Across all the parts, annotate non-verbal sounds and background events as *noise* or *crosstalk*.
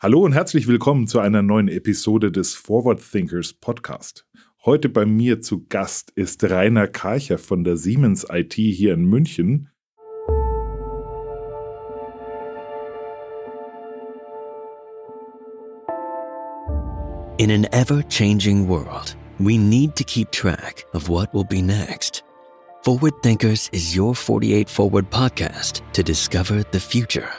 Hallo und herzlich willkommen zu einer neuen Episode des Forward Thinkers Podcast. Heute bei mir zu Gast ist Rainer Karcher von der Siemens IT hier in München. In an ever changing world, we need to keep track of what will be next. Forward Thinkers is your 48 Forward podcast to discover the future.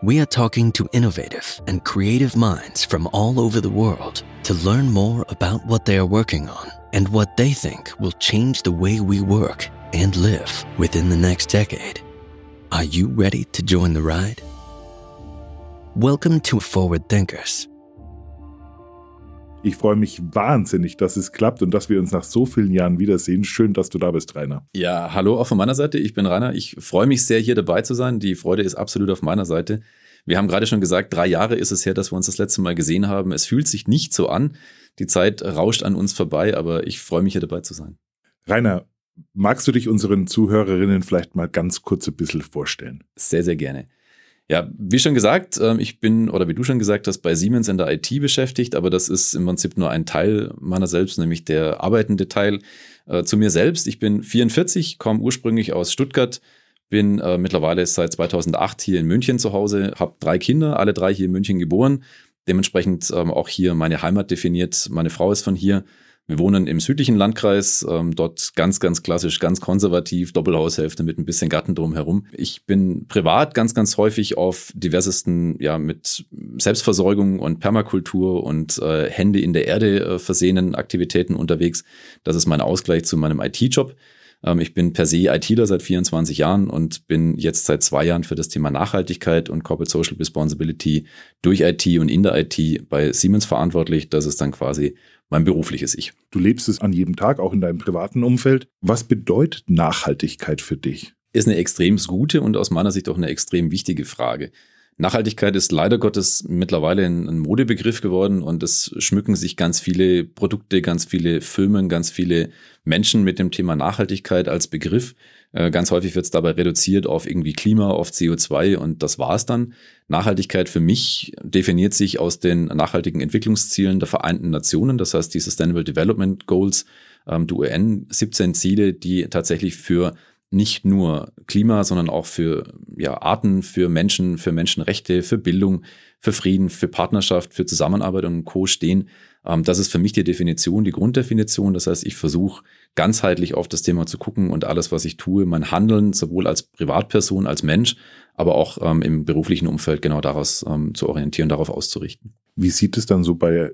We are talking to innovative and creative minds from all over the world to learn more about what they are working on and what they think will change the way we work and live within the next decade. Are you ready to join the ride? Welcome to Forward Thinkers. Ich freue mich wahnsinnig, dass es klappt und dass wir uns nach so vielen Jahren wiedersehen. Schön, dass du da bist, Rainer. Ja, hallo auch von meiner Seite. Ich bin Rainer. Ich freue mich sehr, hier dabei zu sein. Die Freude ist absolut auf meiner Seite. Wir haben gerade schon gesagt, drei Jahre ist es her, dass wir uns das letzte Mal gesehen haben. Es fühlt sich nicht so an. Die Zeit rauscht an uns vorbei, aber ich freue mich, hier dabei zu sein. Rainer, magst du dich unseren Zuhörerinnen vielleicht mal ganz kurz ein bisschen vorstellen? Sehr, sehr gerne. Ja, wie schon gesagt, ähm, ich bin, oder wie du schon gesagt hast, bei Siemens in der IT beschäftigt, aber das ist im Prinzip nur ein Teil meiner selbst, nämlich der arbeitende Teil. Äh, zu mir selbst, ich bin 44, komme ursprünglich aus Stuttgart, bin äh, mittlerweile seit 2008 hier in München zu Hause, habe drei Kinder, alle drei hier in München geboren, dementsprechend ähm, auch hier meine Heimat definiert. Meine Frau ist von hier wir wohnen im südlichen Landkreis, ähm, dort ganz, ganz klassisch, ganz konservativ, Doppelhaushälfte mit ein bisschen Garten drumherum. Ich bin privat ganz, ganz häufig auf diversesten, ja, mit Selbstversorgung und Permakultur und äh, Hände in der Erde äh, versehenen Aktivitäten unterwegs. Das ist mein Ausgleich zu meinem IT-Job. Ähm, ich bin per se ITler seit 24 Jahren und bin jetzt seit zwei Jahren für das Thema Nachhaltigkeit und Corporate Social Responsibility durch IT und in der IT bei Siemens verantwortlich. Das ist dann quasi mein berufliches Ich. Du lebst es an jedem Tag, auch in deinem privaten Umfeld. Was bedeutet Nachhaltigkeit für dich? Ist eine extrem gute und aus meiner Sicht auch eine extrem wichtige Frage. Nachhaltigkeit ist leider Gottes mittlerweile ein, Modebegriff geworden und es schmücken sich ganz viele Produkte, ganz viele Firmen, ganz viele Menschen mit dem Thema Nachhaltigkeit als Begriff. Äh, ganz häufig wird es dabei reduziert auf irgendwie Klima, auf CO2 und das war's dann. Nachhaltigkeit für mich definiert sich aus den nachhaltigen Entwicklungszielen der Vereinten Nationen, das heißt die Sustainable Development Goals, ähm, die UN 17 Ziele, die tatsächlich für nicht nur Klima, sondern auch für ja, Arten, für Menschen, für Menschenrechte, für Bildung, für Frieden, für Partnerschaft, für Zusammenarbeit und Co. stehen. Ähm, das ist für mich die Definition, die Grunddefinition. Das heißt, ich versuche ganzheitlich auf das Thema zu gucken und alles, was ich tue, mein Handeln, sowohl als Privatperson, als Mensch, aber auch ähm, im beruflichen Umfeld genau daraus ähm, zu orientieren, darauf auszurichten. Wie sieht es dann so bei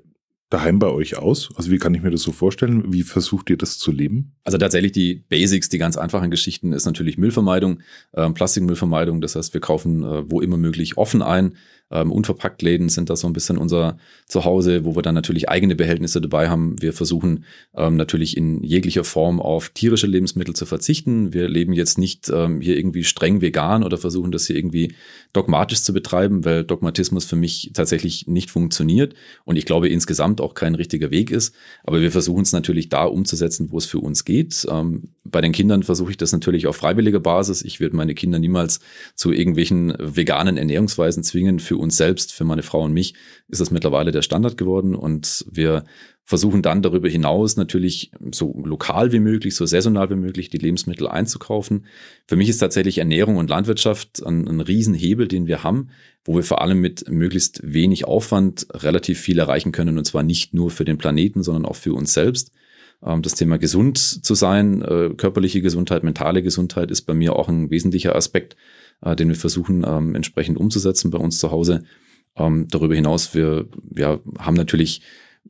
daheim bei euch aus? Also wie kann ich mir das so vorstellen? Wie versucht ihr das zu leben? Also tatsächlich die Basics, die ganz einfachen Geschichten ist natürlich Müllvermeidung, äh, Plastikmüllvermeidung. Das heißt, wir kaufen äh, wo immer möglich offen ein. Ähm, Unverpacktläden sind da so ein bisschen unser Zuhause, wo wir dann natürlich eigene Behältnisse dabei haben. Wir versuchen ähm, natürlich in jeglicher Form auf tierische Lebensmittel zu verzichten. Wir leben jetzt nicht ähm, hier irgendwie streng vegan oder versuchen das hier irgendwie dogmatisch zu betreiben, weil Dogmatismus für mich tatsächlich nicht funktioniert und ich glaube insgesamt auch kein richtiger Weg ist. Aber wir versuchen es natürlich da umzusetzen, wo es für uns geht. Ähm, bei den Kindern versuche ich das natürlich auf freiwilliger Basis. Ich würde meine Kinder niemals zu irgendwelchen veganen Ernährungsweisen zwingen. Für uns selbst, für meine Frau und mich ist das mittlerweile der Standard geworden und wir versuchen dann darüber hinaus natürlich so lokal wie möglich, so saisonal wie möglich die Lebensmittel einzukaufen. Für mich ist tatsächlich Ernährung und Landwirtschaft ein, ein Riesenhebel, den wir haben, wo wir vor allem mit möglichst wenig Aufwand relativ viel erreichen können und zwar nicht nur für den Planeten, sondern auch für uns selbst. Ähm, das Thema gesund zu sein, äh, körperliche Gesundheit, mentale Gesundheit ist bei mir auch ein wesentlicher Aspekt, äh, den wir versuchen ähm, entsprechend umzusetzen bei uns zu Hause. Ähm, darüber hinaus, wir, wir haben natürlich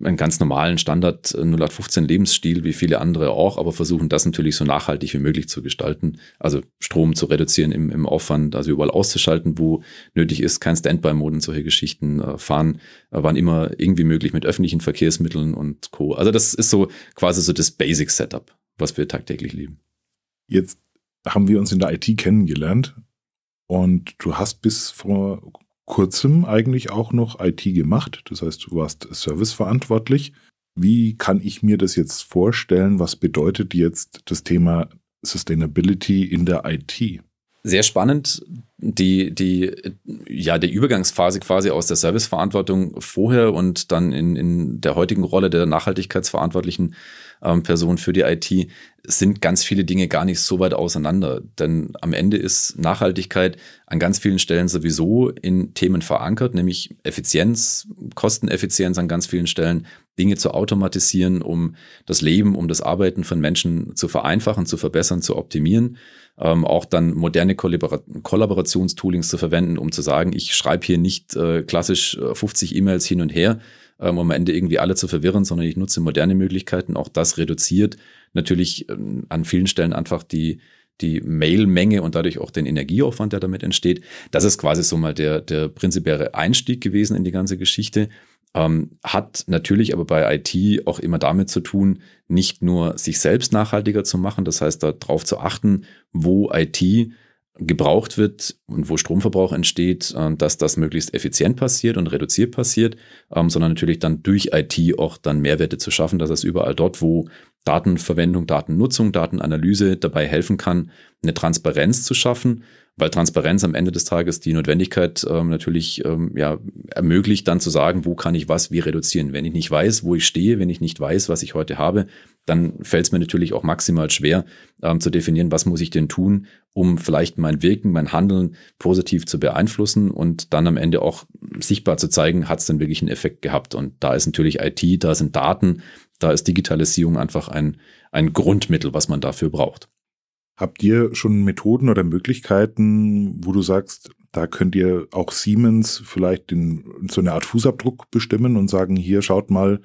einen ganz normalen Standard 0815 äh, Lebensstil, wie viele andere auch, aber versuchen das natürlich so nachhaltig wie möglich zu gestalten. Also Strom zu reduzieren im, im Aufwand, also überall auszuschalten, wo nötig ist, kein Standby-Mode und solche Geschichten äh, fahren, äh, waren immer irgendwie möglich mit öffentlichen Verkehrsmitteln und Co. Also das ist so quasi so das Basic-Setup, was wir tagtäglich leben. Jetzt haben wir uns in der IT kennengelernt und du hast bis vor kurzem eigentlich auch noch IT gemacht. Das heißt, du warst serviceverantwortlich. Wie kann ich mir das jetzt vorstellen? Was bedeutet jetzt das Thema Sustainability in der IT? Sehr spannend, die, die, ja, die Übergangsphase quasi aus der Serviceverantwortung vorher und dann in, in der heutigen Rolle der Nachhaltigkeitsverantwortlichen ähm, Person für die IT sind ganz viele Dinge gar nicht so weit auseinander. Denn am Ende ist Nachhaltigkeit an ganz vielen Stellen sowieso in Themen verankert, nämlich Effizienz, Kosteneffizienz an ganz vielen Stellen, Dinge zu automatisieren, um das Leben, um das Arbeiten von Menschen zu vereinfachen, zu verbessern, zu optimieren ähm, auch dann moderne Kollabor Kollaborationstoolings zu verwenden, um zu sagen, ich schreibe hier nicht äh, klassisch 50 äh, E-Mails hin und her, ähm, um am Ende irgendwie alle zu verwirren, sondern ich nutze moderne Möglichkeiten. Auch das reduziert natürlich ähm, an vielen Stellen einfach die, die Mailmenge und dadurch auch den Energieaufwand, der damit entsteht. Das ist quasi so mal der, der prinzipielle Einstieg gewesen in die ganze Geschichte. Ähm, hat natürlich aber bei IT auch immer damit zu tun, nicht nur sich selbst nachhaltiger zu machen, das heißt darauf zu achten, wo IT gebraucht wird und wo Stromverbrauch entsteht, äh, dass das möglichst effizient passiert und reduziert passiert, ähm, sondern natürlich dann durch IT auch dann Mehrwerte zu schaffen, dass es überall dort, wo Datenverwendung, Datennutzung, Datenanalyse dabei helfen kann, eine Transparenz zu schaffen weil Transparenz am Ende des Tages die Notwendigkeit ähm, natürlich ähm, ja, ermöglicht, dann zu sagen, wo kann ich was wie reduzieren. Wenn ich nicht weiß, wo ich stehe, wenn ich nicht weiß, was ich heute habe, dann fällt es mir natürlich auch maximal schwer ähm, zu definieren, was muss ich denn tun, um vielleicht mein Wirken, mein Handeln positiv zu beeinflussen und dann am Ende auch sichtbar zu zeigen, hat es denn wirklich einen Effekt gehabt. Und da ist natürlich IT, da sind Daten, da ist Digitalisierung einfach ein, ein Grundmittel, was man dafür braucht. Habt ihr schon Methoden oder Möglichkeiten, wo du sagst, da könnt ihr auch Siemens vielleicht den, so eine Art Fußabdruck bestimmen und sagen, hier schaut mal,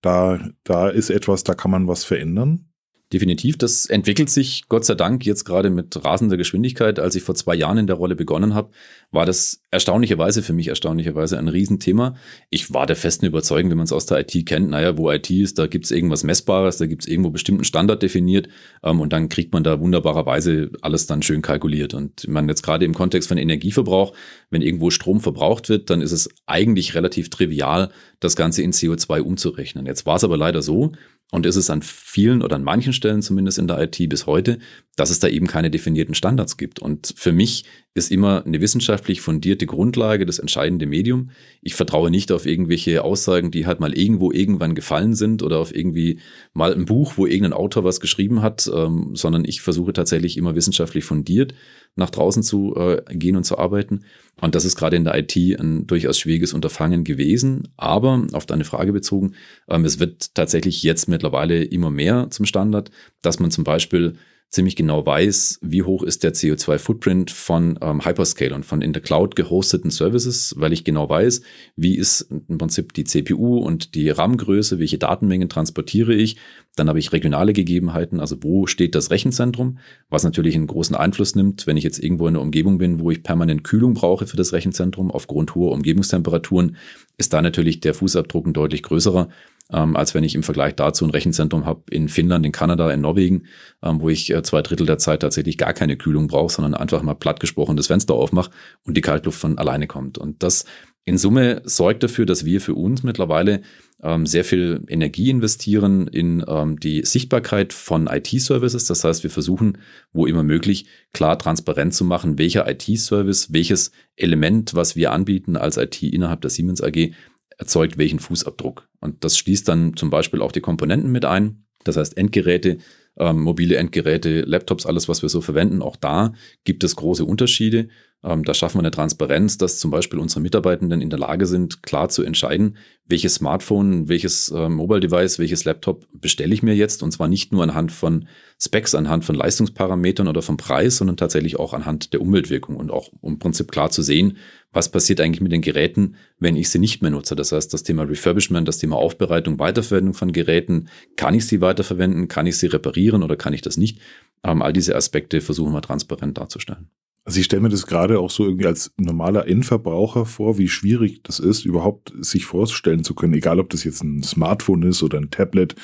da, da ist etwas, da kann man was verändern? Definitiv, das entwickelt sich Gott sei Dank jetzt gerade mit rasender Geschwindigkeit. Als ich vor zwei Jahren in der Rolle begonnen habe, war das erstaunlicherweise für mich erstaunlicherweise ein Riesenthema. Ich war der festen Überzeugung, wenn man es aus der IT kennt, naja, wo IT ist, da gibt es irgendwas Messbares, da gibt es irgendwo bestimmten Standard definiert ähm, und dann kriegt man da wunderbarerweise alles dann schön kalkuliert. Und man jetzt gerade im Kontext von Energieverbrauch, wenn irgendwo Strom verbraucht wird, dann ist es eigentlich relativ trivial, das Ganze in CO2 umzurechnen. Jetzt war es aber leider so, und ist es an vielen oder an manchen Stellen zumindest in der IT bis heute, dass es da eben keine definierten Standards gibt. Und für mich ist immer eine wissenschaftlich fundierte Grundlage das entscheidende Medium. Ich vertraue nicht auf irgendwelche Aussagen, die halt mal irgendwo irgendwann gefallen sind oder auf irgendwie mal ein Buch, wo irgendein Autor was geschrieben hat, ähm, sondern ich versuche tatsächlich immer wissenschaftlich fundiert nach draußen zu äh, gehen und zu arbeiten. Und das ist gerade in der IT ein durchaus schwieriges Unterfangen gewesen. Aber auf deine Frage bezogen, ähm, es wird tatsächlich jetzt mittlerweile immer mehr zum Standard, dass man zum Beispiel ziemlich genau weiß, wie hoch ist der CO2-Footprint von ähm, Hyperscale und von in der Cloud gehosteten Services, weil ich genau weiß, wie ist im Prinzip die CPU und die RAM-Größe, welche Datenmengen transportiere ich. Dann habe ich regionale Gegebenheiten, also wo steht das Rechenzentrum, was natürlich einen großen Einfluss nimmt, wenn ich jetzt irgendwo in einer Umgebung bin, wo ich permanent Kühlung brauche für das Rechenzentrum aufgrund hoher Umgebungstemperaturen, ist da natürlich der Fußabdruck ein deutlich größerer ähm, als wenn ich im Vergleich dazu ein Rechenzentrum habe in Finnland, in Kanada, in Norwegen, ähm, wo ich äh, zwei Drittel der Zeit tatsächlich gar keine Kühlung brauche, sondern einfach mal platt gesprochen das Fenster aufmache und die Kaltluft von alleine kommt. Und das in Summe sorgt dafür, dass wir für uns mittlerweile ähm, sehr viel Energie investieren in ähm, die Sichtbarkeit von IT-Services. Das heißt, wir versuchen, wo immer möglich, klar transparent zu machen, welcher IT-Service, welches Element, was wir anbieten als IT innerhalb der Siemens AG, erzeugt welchen Fußabdruck. Und das schließt dann zum Beispiel auch die Komponenten mit ein. Das heißt, Endgeräte, ähm, mobile Endgeräte, Laptops, alles, was wir so verwenden, auch da gibt es große Unterschiede. Ähm, da schaffen wir eine Transparenz, dass zum Beispiel unsere Mitarbeitenden in der Lage sind, klar zu entscheiden, welches Smartphone, welches äh, Mobile Device, welches Laptop bestelle ich mir jetzt. Und zwar nicht nur anhand von Specs, anhand von Leistungsparametern oder vom Preis, sondern tatsächlich auch anhand der Umweltwirkung und auch um im Prinzip klar zu sehen, was passiert eigentlich mit den Geräten, wenn ich sie nicht mehr nutze. Das heißt, das Thema Refurbishment, das Thema Aufbereitung, Weiterverwendung von Geräten, kann ich sie weiterverwenden, kann ich sie reparieren oder kann ich das nicht? Ähm, all diese Aspekte versuchen wir transparent darzustellen. Also ich stelle mir das gerade auch so irgendwie als normaler Endverbraucher vor, wie schwierig das ist, überhaupt sich vorstellen zu können, egal ob das jetzt ein Smartphone ist oder ein Tablet,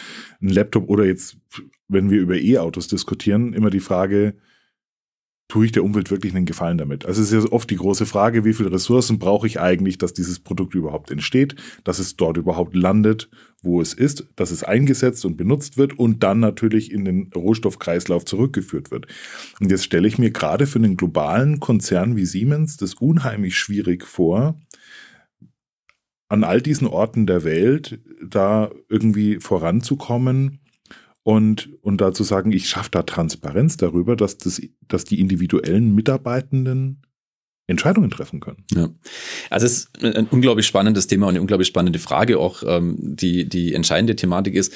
ein Laptop oder jetzt, wenn wir über E-Autos diskutieren, immer die Frage, tue ich der Umwelt wirklich einen Gefallen damit? Also es ist ja oft die große Frage, wie viele Ressourcen brauche ich eigentlich, dass dieses Produkt überhaupt entsteht, dass es dort überhaupt landet, wo es ist, dass es eingesetzt und benutzt wird und dann natürlich in den Rohstoffkreislauf zurückgeführt wird. Und jetzt stelle ich mir gerade für einen globalen Konzern wie Siemens das unheimlich schwierig vor, an all diesen Orten der Welt da irgendwie voranzukommen und, und dazu sagen, ich schaffe da Transparenz darüber, dass, das, dass die individuellen Mitarbeitenden Entscheidungen treffen können. Ja. Also es ist ein unglaublich spannendes Thema und eine unglaublich spannende Frage. Auch ähm, die, die entscheidende Thematik ist,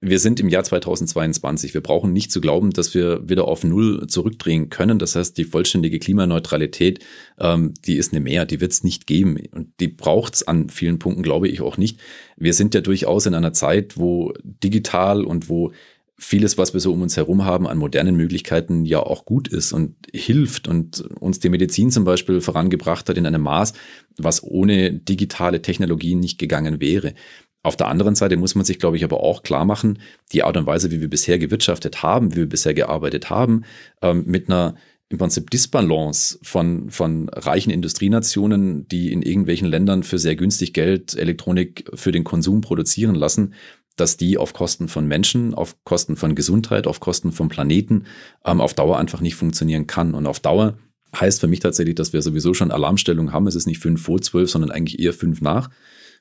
wir sind im Jahr 2022. Wir brauchen nicht zu glauben, dass wir wieder auf Null zurückdrehen können. Das heißt, die vollständige Klimaneutralität, ähm, die ist eine Mehr, die wird es nicht geben. Und die braucht es an vielen Punkten, glaube ich, auch nicht. Wir sind ja durchaus in einer Zeit, wo digital und wo vieles, was wir so um uns herum haben, an modernen Möglichkeiten ja auch gut ist und hilft und uns die Medizin zum Beispiel vorangebracht hat in einem Maß, was ohne digitale Technologien nicht gegangen wäre. Auf der anderen Seite muss man sich, glaube ich, aber auch klar machen, die Art und Weise, wie wir bisher gewirtschaftet haben, wie wir bisher gearbeitet haben, ähm, mit einer im Prinzip Disbalance von, von reichen Industrienationen, die in irgendwelchen Ländern für sehr günstig Geld Elektronik für den Konsum produzieren lassen, dass die auf Kosten von Menschen, auf Kosten von Gesundheit, auf Kosten vom Planeten ähm, auf Dauer einfach nicht funktionieren kann. Und auf Dauer heißt für mich tatsächlich, dass wir sowieso schon Alarmstellung haben. Es ist nicht fünf vor zwölf, sondern eigentlich eher fünf nach.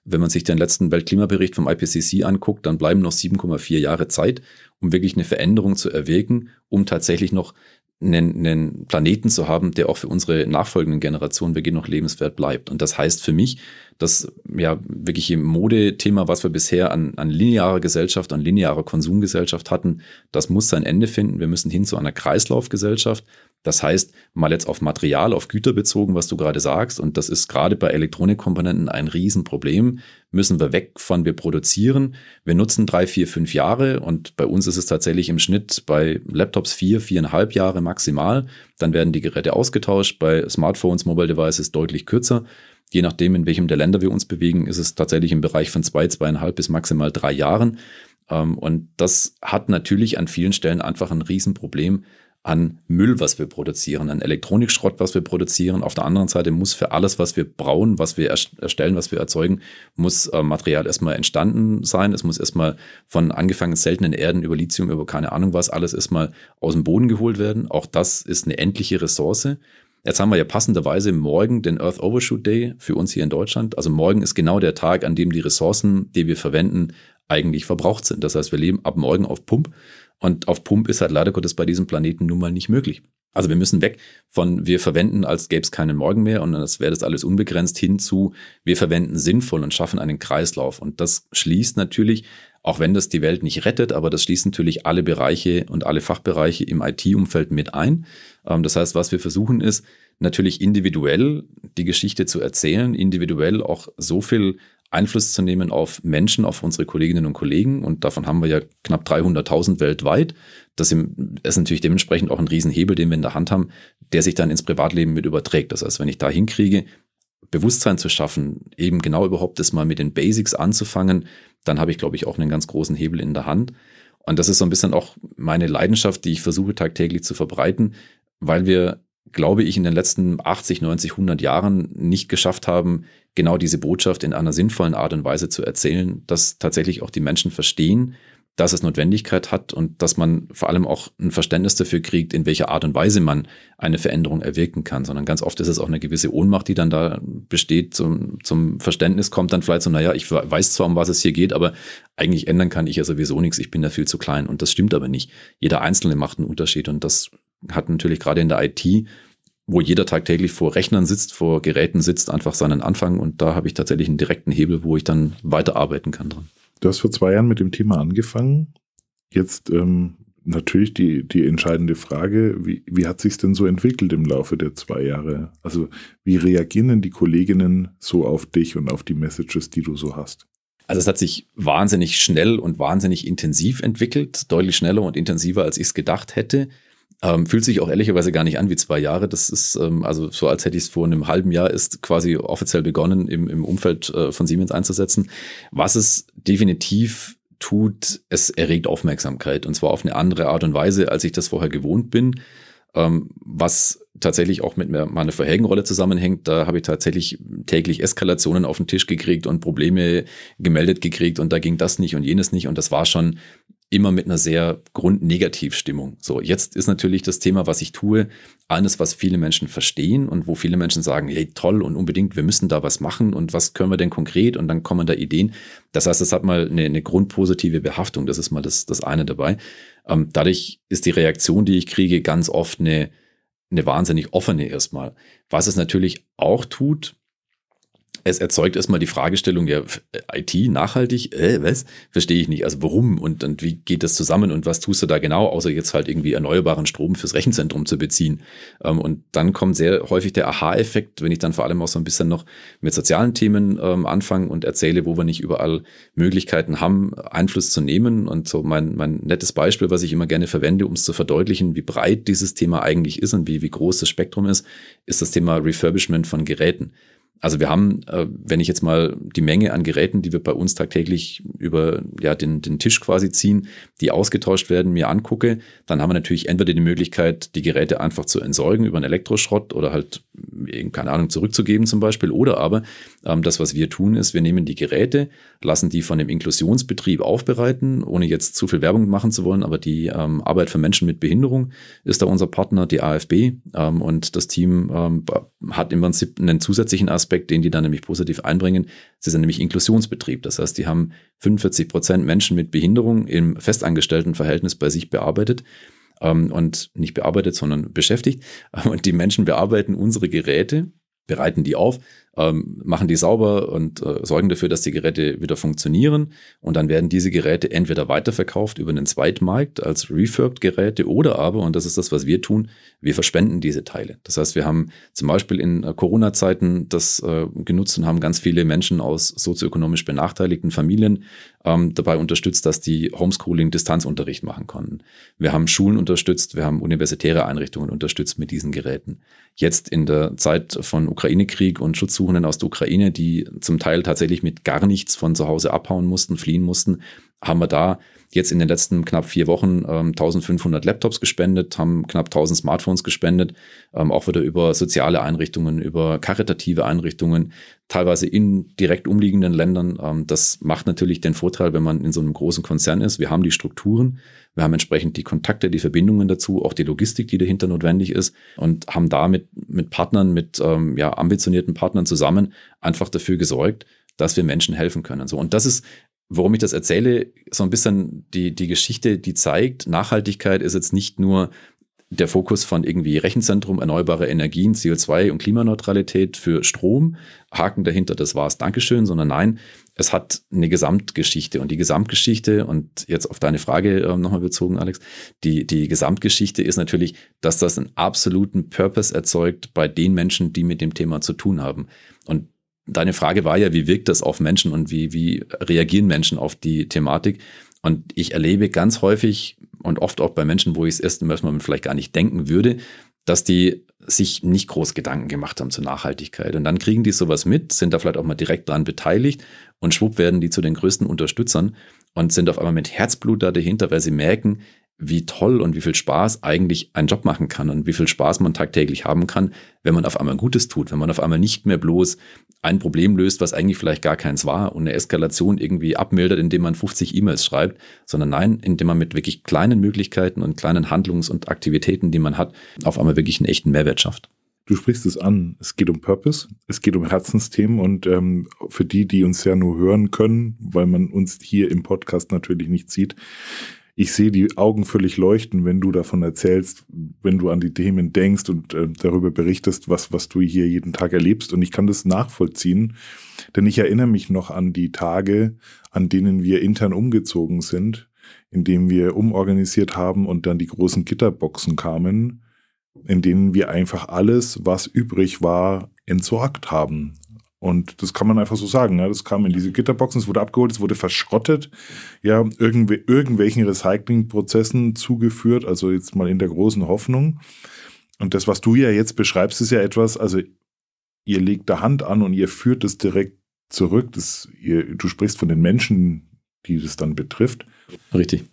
Wenn man sich den letzten Weltklimabericht vom IPCC anguckt, dann bleiben noch 7,4 Jahre Zeit, um wirklich eine Veränderung zu erwägen, um tatsächlich noch einen, einen Planeten zu haben, der auch für unsere nachfolgenden Generationen wirklich noch lebenswert bleibt. Und das heißt für mich, dass ja wirklich im Modethema, was wir bisher an, an linearer Gesellschaft, an linearer Konsumgesellschaft hatten, das muss sein Ende finden. Wir müssen hin zu einer Kreislaufgesellschaft. Das heißt, mal jetzt auf Material, auf Güter bezogen, was du gerade sagst, und das ist gerade bei Elektronikkomponenten ein Riesenproblem, müssen wir weg von wir produzieren. Wir nutzen drei, vier, fünf Jahre und bei uns ist es tatsächlich im Schnitt bei Laptops vier, viereinhalb Jahre maximal. Dann werden die Geräte ausgetauscht, bei Smartphones, Mobile Devices deutlich kürzer. Je nachdem, in welchem der Länder wir uns bewegen, ist es tatsächlich im Bereich von zwei, zweieinhalb bis maximal drei Jahren. Ähm, und das hat natürlich an vielen Stellen einfach ein Riesenproblem an Müll, was wir produzieren, an Elektronikschrott, was wir produzieren. Auf der anderen Seite muss für alles, was wir brauen, was wir erstellen, was wir erzeugen, muss äh, Material erstmal entstanden sein. Es muss erstmal von angefangen seltenen Erden über Lithium, über keine Ahnung was, alles erstmal aus dem Boden geholt werden. Auch das ist eine endliche Ressource. Jetzt haben wir ja passenderweise morgen den Earth Overshoot Day für uns hier in Deutschland. Also morgen ist genau der Tag, an dem die Ressourcen, die wir verwenden, eigentlich verbraucht sind. Das heißt, wir leben ab morgen auf Pump und auf Pump ist halt leider Gottes bei diesem Planeten nun mal nicht möglich. Also wir müssen weg von wir verwenden, als gäbe es keinen Morgen mehr und das wäre das alles unbegrenzt hin zu wir verwenden sinnvoll und schaffen einen Kreislauf. Und das schließt natürlich, auch wenn das die Welt nicht rettet, aber das schließt natürlich alle Bereiche und alle Fachbereiche im IT-Umfeld mit ein. Ähm, das heißt, was wir versuchen ist, natürlich individuell die Geschichte zu erzählen, individuell auch so viel Einfluss zu nehmen auf Menschen, auf unsere Kolleginnen und Kollegen. Und davon haben wir ja knapp 300.000 weltweit. Das ist natürlich dementsprechend auch ein Riesenhebel, den wir in der Hand haben, der sich dann ins Privatleben mit überträgt. Das heißt, wenn ich da hinkriege, Bewusstsein zu schaffen, eben genau überhaupt das mal mit den Basics anzufangen, dann habe ich, glaube ich, auch einen ganz großen Hebel in der Hand. Und das ist so ein bisschen auch meine Leidenschaft, die ich versuche tagtäglich zu verbreiten, weil wir, glaube ich, in den letzten 80, 90, 100 Jahren nicht geschafft haben, genau diese Botschaft in einer sinnvollen Art und Weise zu erzählen, dass tatsächlich auch die Menschen verstehen, dass es Notwendigkeit hat und dass man vor allem auch ein Verständnis dafür kriegt, in welcher Art und Weise man eine Veränderung erwirken kann, sondern ganz oft ist es auch eine gewisse Ohnmacht, die dann da besteht, zum, zum Verständnis kommt dann vielleicht so, naja, ich weiß zwar, um was es hier geht, aber eigentlich ändern kann ich ja sowieso nichts, ich bin da viel zu klein und das stimmt aber nicht. Jeder Einzelne macht einen Unterschied und das hat natürlich gerade in der IT wo jeder tagtäglich vor Rechnern sitzt, vor Geräten sitzt, einfach seinen Anfang. Und da habe ich tatsächlich einen direkten Hebel, wo ich dann weiterarbeiten kann dran. Du hast vor zwei Jahren mit dem Thema angefangen. Jetzt ähm, natürlich die, die entscheidende Frage, wie, wie hat sich denn so entwickelt im Laufe der zwei Jahre? Also wie reagieren denn die Kolleginnen so auf dich und auf die Messages, die du so hast? Also es hat sich wahnsinnig schnell und wahnsinnig intensiv entwickelt, deutlich schneller und intensiver, als ich es gedacht hätte. Ähm, fühlt sich auch ehrlicherweise gar nicht an wie zwei Jahre. Das ist ähm, also so, als hätte ich es vor einem halben Jahr ist quasi offiziell begonnen, im, im Umfeld äh, von Siemens einzusetzen. Was es definitiv tut, es erregt Aufmerksamkeit und zwar auf eine andere Art und Weise, als ich das vorher gewohnt bin. ähm, was tatsächlich auch mit meiner vorherigen Rolle zusammenhängt. Da habe ich tatsächlich täglich Eskalationen auf den Tisch gekriegt und Probleme gemeldet gekriegt und da ging das nicht und jenes nicht und das war schon immer mit einer sehr Grundnegativstimmung. So, jetzt ist natürlich das Thema, was ich tue, eines, was viele Menschen verstehen und wo viele Menschen sagen, hey, toll und unbedingt, wir müssen da was machen und was können wir denn konkret und dann kommen da Ideen. Das heißt, es hat mal eine, eine grundpositive Behaftung, das ist mal das, das eine dabei. Ähm, dadurch ist die Reaktion, die ich kriege, ganz oft eine, eine wahnsinnig offene erstmal. Was es natürlich auch tut, es erzeugt erstmal die Fragestellung, ja, IT nachhaltig, äh, was? Verstehe ich nicht. Also warum und, und wie geht das zusammen und was tust du da genau, außer jetzt halt irgendwie erneuerbaren Strom fürs Rechenzentrum zu beziehen? Ähm, und dann kommt sehr häufig der Aha-Effekt, wenn ich dann vor allem auch so ein bisschen noch mit sozialen Themen ähm, anfange und erzähle, wo wir nicht überall Möglichkeiten haben, Einfluss zu nehmen. Und so mein, mein nettes Beispiel, was ich immer gerne verwende, um es zu verdeutlichen, wie breit dieses Thema eigentlich ist und wie, wie groß das Spektrum ist, ist das Thema Refurbishment von Geräten. Also wir haben, äh, wenn ich jetzt mal die Menge an Geräten, die wir bei uns tagtäglich über ja, den, den Tisch quasi ziehen, die ausgetauscht werden, mir angucke, dann haben wir natürlich entweder die Möglichkeit, die Geräte einfach zu entsorgen über einen Elektroschrott oder halt, keine Ahnung, zurückzugeben zum Beispiel. Oder aber ähm, das, was wir tun, ist, wir nehmen die Geräte, lassen die von dem Inklusionsbetrieb aufbereiten, ohne jetzt zu viel Werbung machen zu wollen, aber die ähm, Arbeit für Menschen mit Behinderung ist da unser Partner, die AFB. Ähm, und das Team ähm, hat im Prinzip einen zusätzlichen Aspekt, den die dann nämlich positiv einbringen. Sie sind nämlich Inklusionsbetrieb. Das heißt, die haben 45 Prozent Menschen mit Behinderung im festangestellten Verhältnis bei sich bearbeitet ähm, und nicht bearbeitet, sondern beschäftigt. *laughs* Und die Menschen bearbeiten unsere Geräte, bereiten die auf, ähm, machen die sauber und äh, sorgen dafür, dass die Geräte wieder funktionieren. Und dann werden diese Geräte entweder weiterverkauft über einen Zweitmarkt als Refurbed-Geräte oder aber, und das ist das, was wir tun, wir verspenden diese Teile. Das heißt, wir haben zum Beispiel in äh, Corona-Zeiten das äh, genutzt und haben ganz viele Menschen aus sozioökonomisch benachteiligten Familien ähm, dabei unterstützt, dass die Homeschooling-Distanzunterricht machen konnten. Wir haben Schulen unterstützt, wir haben universitäre Einrichtungen unterstützt mit diesen Geräten. Jetzt in der Zeit von Ukraine-Krieg und Schutzsuchenden aus der Ukraine, die zum Teil tatsächlich mit gar nichts von zu Hause abhauen mussten, fliehen mussten, haben wir da jetzt in den letzten knapp vier Wochen ähm, 1500 Laptops gespendet, haben knapp 1000 Smartphones gespendet, ähm, auch wieder über soziale Einrichtungen, über karitative Einrichtungen, teilweise in direkt umliegenden Ländern. Ähm, das macht natürlich den Vorteil, wenn man in so einem großen Konzern ist. Wir haben die Strukturen, wir haben entsprechend die Kontakte, die Verbindungen dazu, auch die Logistik, die dahinter notwendig ist und haben damit mit Partnern, mit ähm, ja, ambitionierten Partnern zusammen einfach dafür gesorgt, dass wir Menschen helfen können. So und das ist Warum ich das erzähle, so ein bisschen die, die Geschichte, die zeigt, Nachhaltigkeit ist jetzt nicht nur der Fokus von irgendwie Rechenzentrum, erneuerbare Energien, CO2 und Klimaneutralität für Strom, Haken dahinter, das war's, Dankeschön, sondern nein, es hat eine Gesamtgeschichte und die Gesamtgeschichte und jetzt auf deine Frage äh, nochmal bezogen, Alex, die, die Gesamtgeschichte ist natürlich, dass das einen absoluten Purpose erzeugt bei den Menschen, die mit dem Thema zu tun haben. Und deine Frage war ja, wie wirkt das auf Menschen und wie, wie reagieren Menschen auf die Thematik? Und ich erlebe ganz häufig und oft auch bei Menschen, wo ich es erst Mal vielleicht gar nicht denken würde, dass die sich nicht groß Gedanken gemacht haben zur Nachhaltigkeit. Und dann kriegen die sowas mit, sind da vielleicht auch mal direkt dran beteiligt und schwupp werden die zu den größten Unterstützern und sind auf einmal mit Herzblut da dahinter, weil sie merken, wie toll und wie viel Spaß eigentlich ein Job machen kann und wie viel Spaß man tagtäglich haben kann, wenn man auf einmal Gutes tut, wenn man auf einmal nicht mehr bloß ein Problem löst, was eigentlich vielleicht gar keins war und eine Eskalation irgendwie abmildert, indem man 50 E-Mails schreibt, sondern nein, indem man mit wirklich kleinen Möglichkeiten und kleinen Handlungs- und Aktivitäten, die man hat, auf einmal wirklich einen echten Mehrwert schafft. Du sprichst es an. Es geht um Purpose, es geht um Herzensthemen und ähm, für die, die uns ja nur hören können, weil man uns hier im Podcast natürlich nicht sieht, ich sehe die Augen völlig leuchten, wenn du davon erzählst, wenn du an die Themen denkst und äh, darüber berichtest, was, was du hier jeden Tag erlebst. Und ich kann das nachvollziehen, denn ich erinnere mich noch an die Tage, an denen wir intern umgezogen sind, indem wir umorganisiert haben und dann die großen Gitterboxen kamen, in denen wir einfach alles, was übrig war, entsorgt haben. Und das kann man einfach so sagen. Ne? Das kam in diese Gitterboxen, es wurde abgeholt, es wurde verschrottet, ja, irgendw irgendwelchen Recyclingprozessen zugeführt, also jetzt mal in der großen Hoffnung. Und das, was du ja jetzt beschreibst, ist ja etwas, also ihr legt da Hand an und ihr führt es direkt zurück. Das, ihr, du sprichst von den Menschen, die das dann betrifft. Richtig.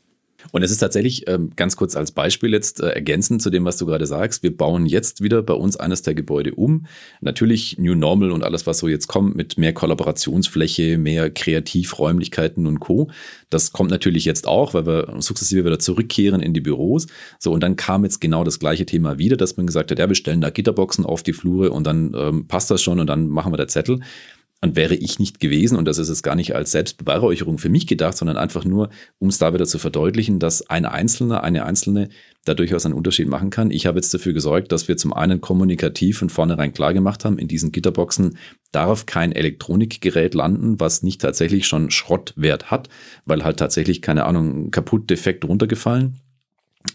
Und es ist tatsächlich ähm, ganz kurz als Beispiel jetzt äh, ergänzend zu dem, was du gerade sagst. Wir bauen jetzt wieder bei uns eines der Gebäude um. Natürlich New Normal und alles, was so jetzt kommt, mit mehr Kollaborationsfläche, mehr Kreativräumlichkeiten und Co. Das kommt natürlich jetzt auch, weil wir sukzessive wieder zurückkehren in die Büros. So, und dann kam jetzt genau das gleiche Thema wieder, dass man gesagt hat, ja, wir stellen da Gitterboxen auf die Flure und dann ähm, passt das schon und dann machen wir der Zettel. Und wäre ich nicht gewesen, und das ist jetzt gar nicht als Selbstbeweihräucherung für mich gedacht, sondern einfach nur, um es da wieder zu verdeutlichen, dass ein Einzelner, eine Einzelne da durchaus einen Unterschied machen kann. Ich habe jetzt dafür gesorgt, dass wir zum einen kommunikativ von vornherein klar gemacht haben, in diesen Gitterboxen darf kein Elektronikgerät landen, was nicht tatsächlich schon Schrottwert hat, weil halt tatsächlich, keine Ahnung, kaputt, defekt runtergefallen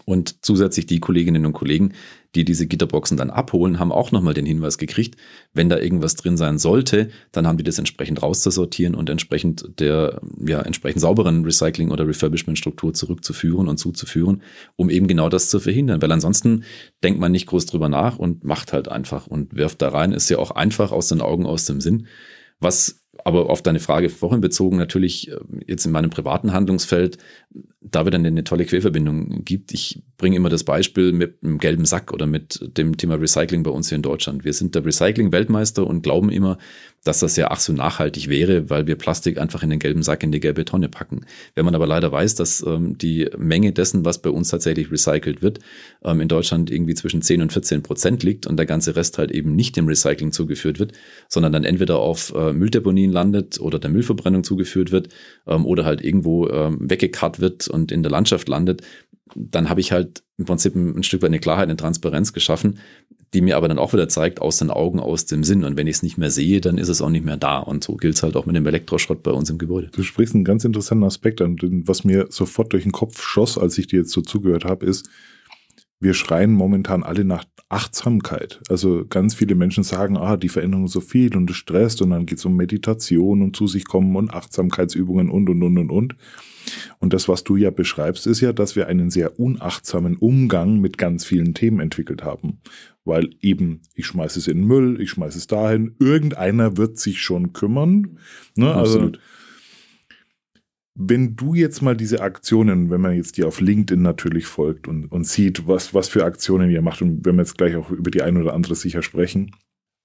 und zusätzlich die Kolleginnen und Kollegen, die diese Gitterboxen dann abholen, haben auch nochmal den Hinweis gekriegt, wenn da irgendwas drin sein sollte, dann haben die das entsprechend rauszusortieren und entsprechend der ja, entsprechend sauberen Recycling- oder Refurbishment-Struktur zurückzuführen und zuzuführen, um eben genau das zu verhindern. Weil ansonsten denkt man nicht groß drüber nach und macht halt einfach und wirft da rein. Ist ja auch einfach aus den Augen, aus dem Sinn. Was aber auf deine Frage vorhin bezogen, natürlich äh, jetzt in meinem privaten Handlungsfeld, da wieder eine tolle Querverbindung gibt. Ich bringe immer das Beispiel mit einem gelben Sack oder mit dem Thema Recycling bei uns hier in Deutschland. Wir sind der Recycling-Weltmeister und glauben immer, dass das ja ach so nachhaltig wäre, weil wir Plastik einfach in den gelben Sack in die gelbe Tonne packen. Wenn man aber leider weiß, dass ähm, die Menge dessen, was bei uns tatsächlich recycelt wird, ähm, in Deutschland irgendwie zwischen 10 und 14 Prozent liegt und der ganze Rest halt eben nicht dem Recycling zugeführt wird, sondern dann entweder auf äh, Mülldeponien landet oder der Müllverbrennung zugeführt wird ähm, oder halt irgendwo ähm, weggekarrt wird und in der Landschaft landet, dann habe ich halt im Prinzip ein, Stück weit eine Klarheit, eine Transparenz geschaffen, die mir aber dann auch wieder zeigt, aus den Augen, aus dem Sinn. Und wenn ich es nicht mehr sehe, dann ist es auch nicht mehr da. Und so gilt es halt auch mit dem Elektroschrott bei uns im Gebäude. Du sprichst einen ganz interessanten Aspekt an, was mir sofort durch den Kopf schoss, als ich dir jetzt so zugehört habe, ist, wir schreien momentan alle nach Achtsamkeit. Also ganz viele Menschen sagen, ah, die Veränderung ist so viel und es stresst und dann geht es um Meditation und zu sich kommen und Achtsamkeitsübungen und, und, und, und, und. Und das, was du ja beschreibst, ist ja, dass wir einen sehr unachtsamen Umgang mit ganz vielen Themen entwickelt haben. Weil eben, ich schmeiße es in den Müll, ich schmeiße es dahin, irgendeiner wird sich schon kümmern. Ne? Also Absolut. Also, wenn du jetzt mal diese Aktionen, wenn man jetzt dir auf LinkedIn natürlich folgt und, und sieht, was, was für Aktionen ihr macht, und wenn wir jetzt gleich auch über die eine oder andere sicher sprechen,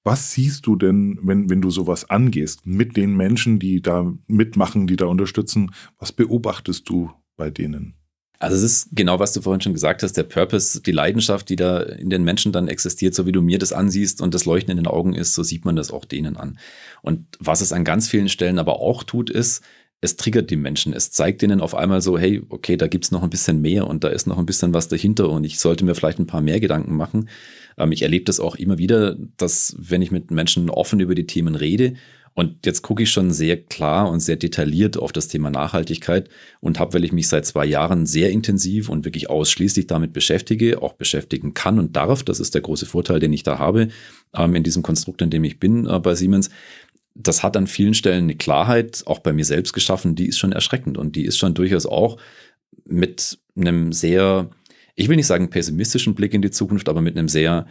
was siehst du denn, wenn, wenn du sowas angehst, mit den Menschen, die da mitmachen, die da unterstützen? Was beobachtest du bei denen? Also es ist genau, was du vorhin schon gesagt hast, der Purpose, die Leidenschaft, die da in den Menschen dann existiert, so wie du mir das ansiehst und das Leuchten in den Augen ist, so sieht man das auch denen an. Und was es an ganz vielen Stellen aber auch tut, ist, es triggert die Menschen. Es zeigt ihnen auf einmal so, hey, okay, da gibt es noch ein bisschen mehr und da ist noch ein bisschen was dahinter und ich sollte mir vielleicht ein paar mehr Gedanken machen. Ähm, ich erlebe das auch immer wieder, dass wenn ich mit Menschen offen über die Themen rede, und jetzt gucke ich schon sehr klar und sehr detailliert auf das Thema Nachhaltigkeit und habe, weil ich mich seit zwei Jahren sehr intensiv und wirklich ausschließlich damit beschäftige, auch beschäftigen kann und darf. Das ist der große Vorteil, den ich da habe ähm, in diesem Konstrukt, in dem ich bin äh, bei Siemens das hat an vielen Stellen eine Klarheit auch bei mir selbst geschaffen, die ist schon erschreckend und die ist schon durchaus auch mit einem sehr, ich will nicht sagen pessimistischen Blick in die Zukunft, aber mit einem sehr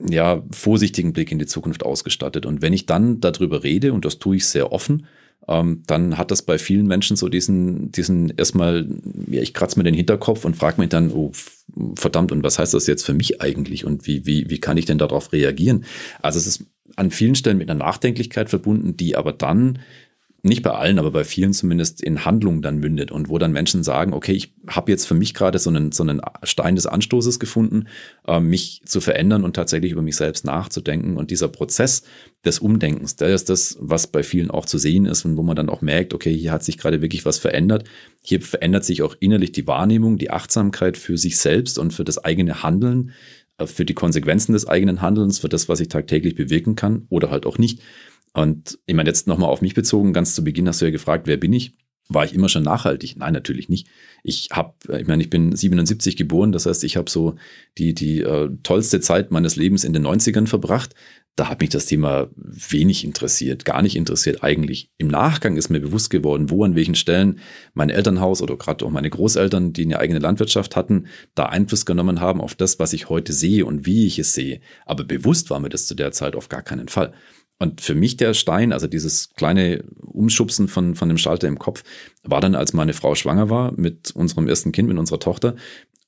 ja, vorsichtigen Blick in die Zukunft ausgestattet. Und wenn ich dann darüber rede, und das tue ich sehr offen, ähm, dann hat das bei vielen Menschen so diesen, diesen erstmal, ja, ich kratze mir den Hinterkopf und frage mich dann, oh, verdammt, und was heißt das jetzt für mich eigentlich? Und wie, wie, wie kann ich denn darauf reagieren? Also es ist an vielen Stellen mit einer Nachdenklichkeit verbunden, die aber dann nicht bei allen, aber bei vielen zumindest in Handlungen dann mündet und wo dann Menschen sagen, okay, ich habe jetzt für mich gerade so einen, so einen Stein des Anstoßes gefunden, äh, mich zu verändern und tatsächlich über mich selbst nachzudenken. Und dieser Prozess des Umdenkens, der ist das, was bei vielen auch zu sehen ist und wo man dann auch merkt, okay, hier hat sich gerade wirklich was verändert. Hier verändert sich auch innerlich die Wahrnehmung, die Achtsamkeit für sich selbst und für das eigene Handeln, äh, für die Konsequenzen des eigenen Handelns, für das, was ich tagtäglich bewirken kann oder halt auch nicht. Und ich meine, jetzt nochmal auf mich bezogen, ganz zu Beginn hast du ja gefragt, wer bin ich? War ich immer schon nachhaltig? Nein, natürlich nicht. Ich habe, ich meine, ich bin 77 geboren, das heißt, ich habe so die, die äh, tollste Zeit meines Lebens in den 90ern verbracht. Da hat mich das Thema wenig interessiert, gar nicht interessiert eigentlich. Im Nachgang ist mir bewusst geworden, wo an welchen Stellen mein Elternhaus oder gerade auch meine Großeltern, die eine eigene Landwirtschaft hatten, da Einfluss genommen haben auf das, was ich heute sehe und wie ich es sehe. Aber bewusst war mir das zu der Zeit auf gar keinen Fall. Und für mich der Stein, also dieses kleine Umschubsen von, von dem Schalter im Kopf, war dann, als meine Frau schwanger war mit unserem ersten Kind, mit unserer Tochter.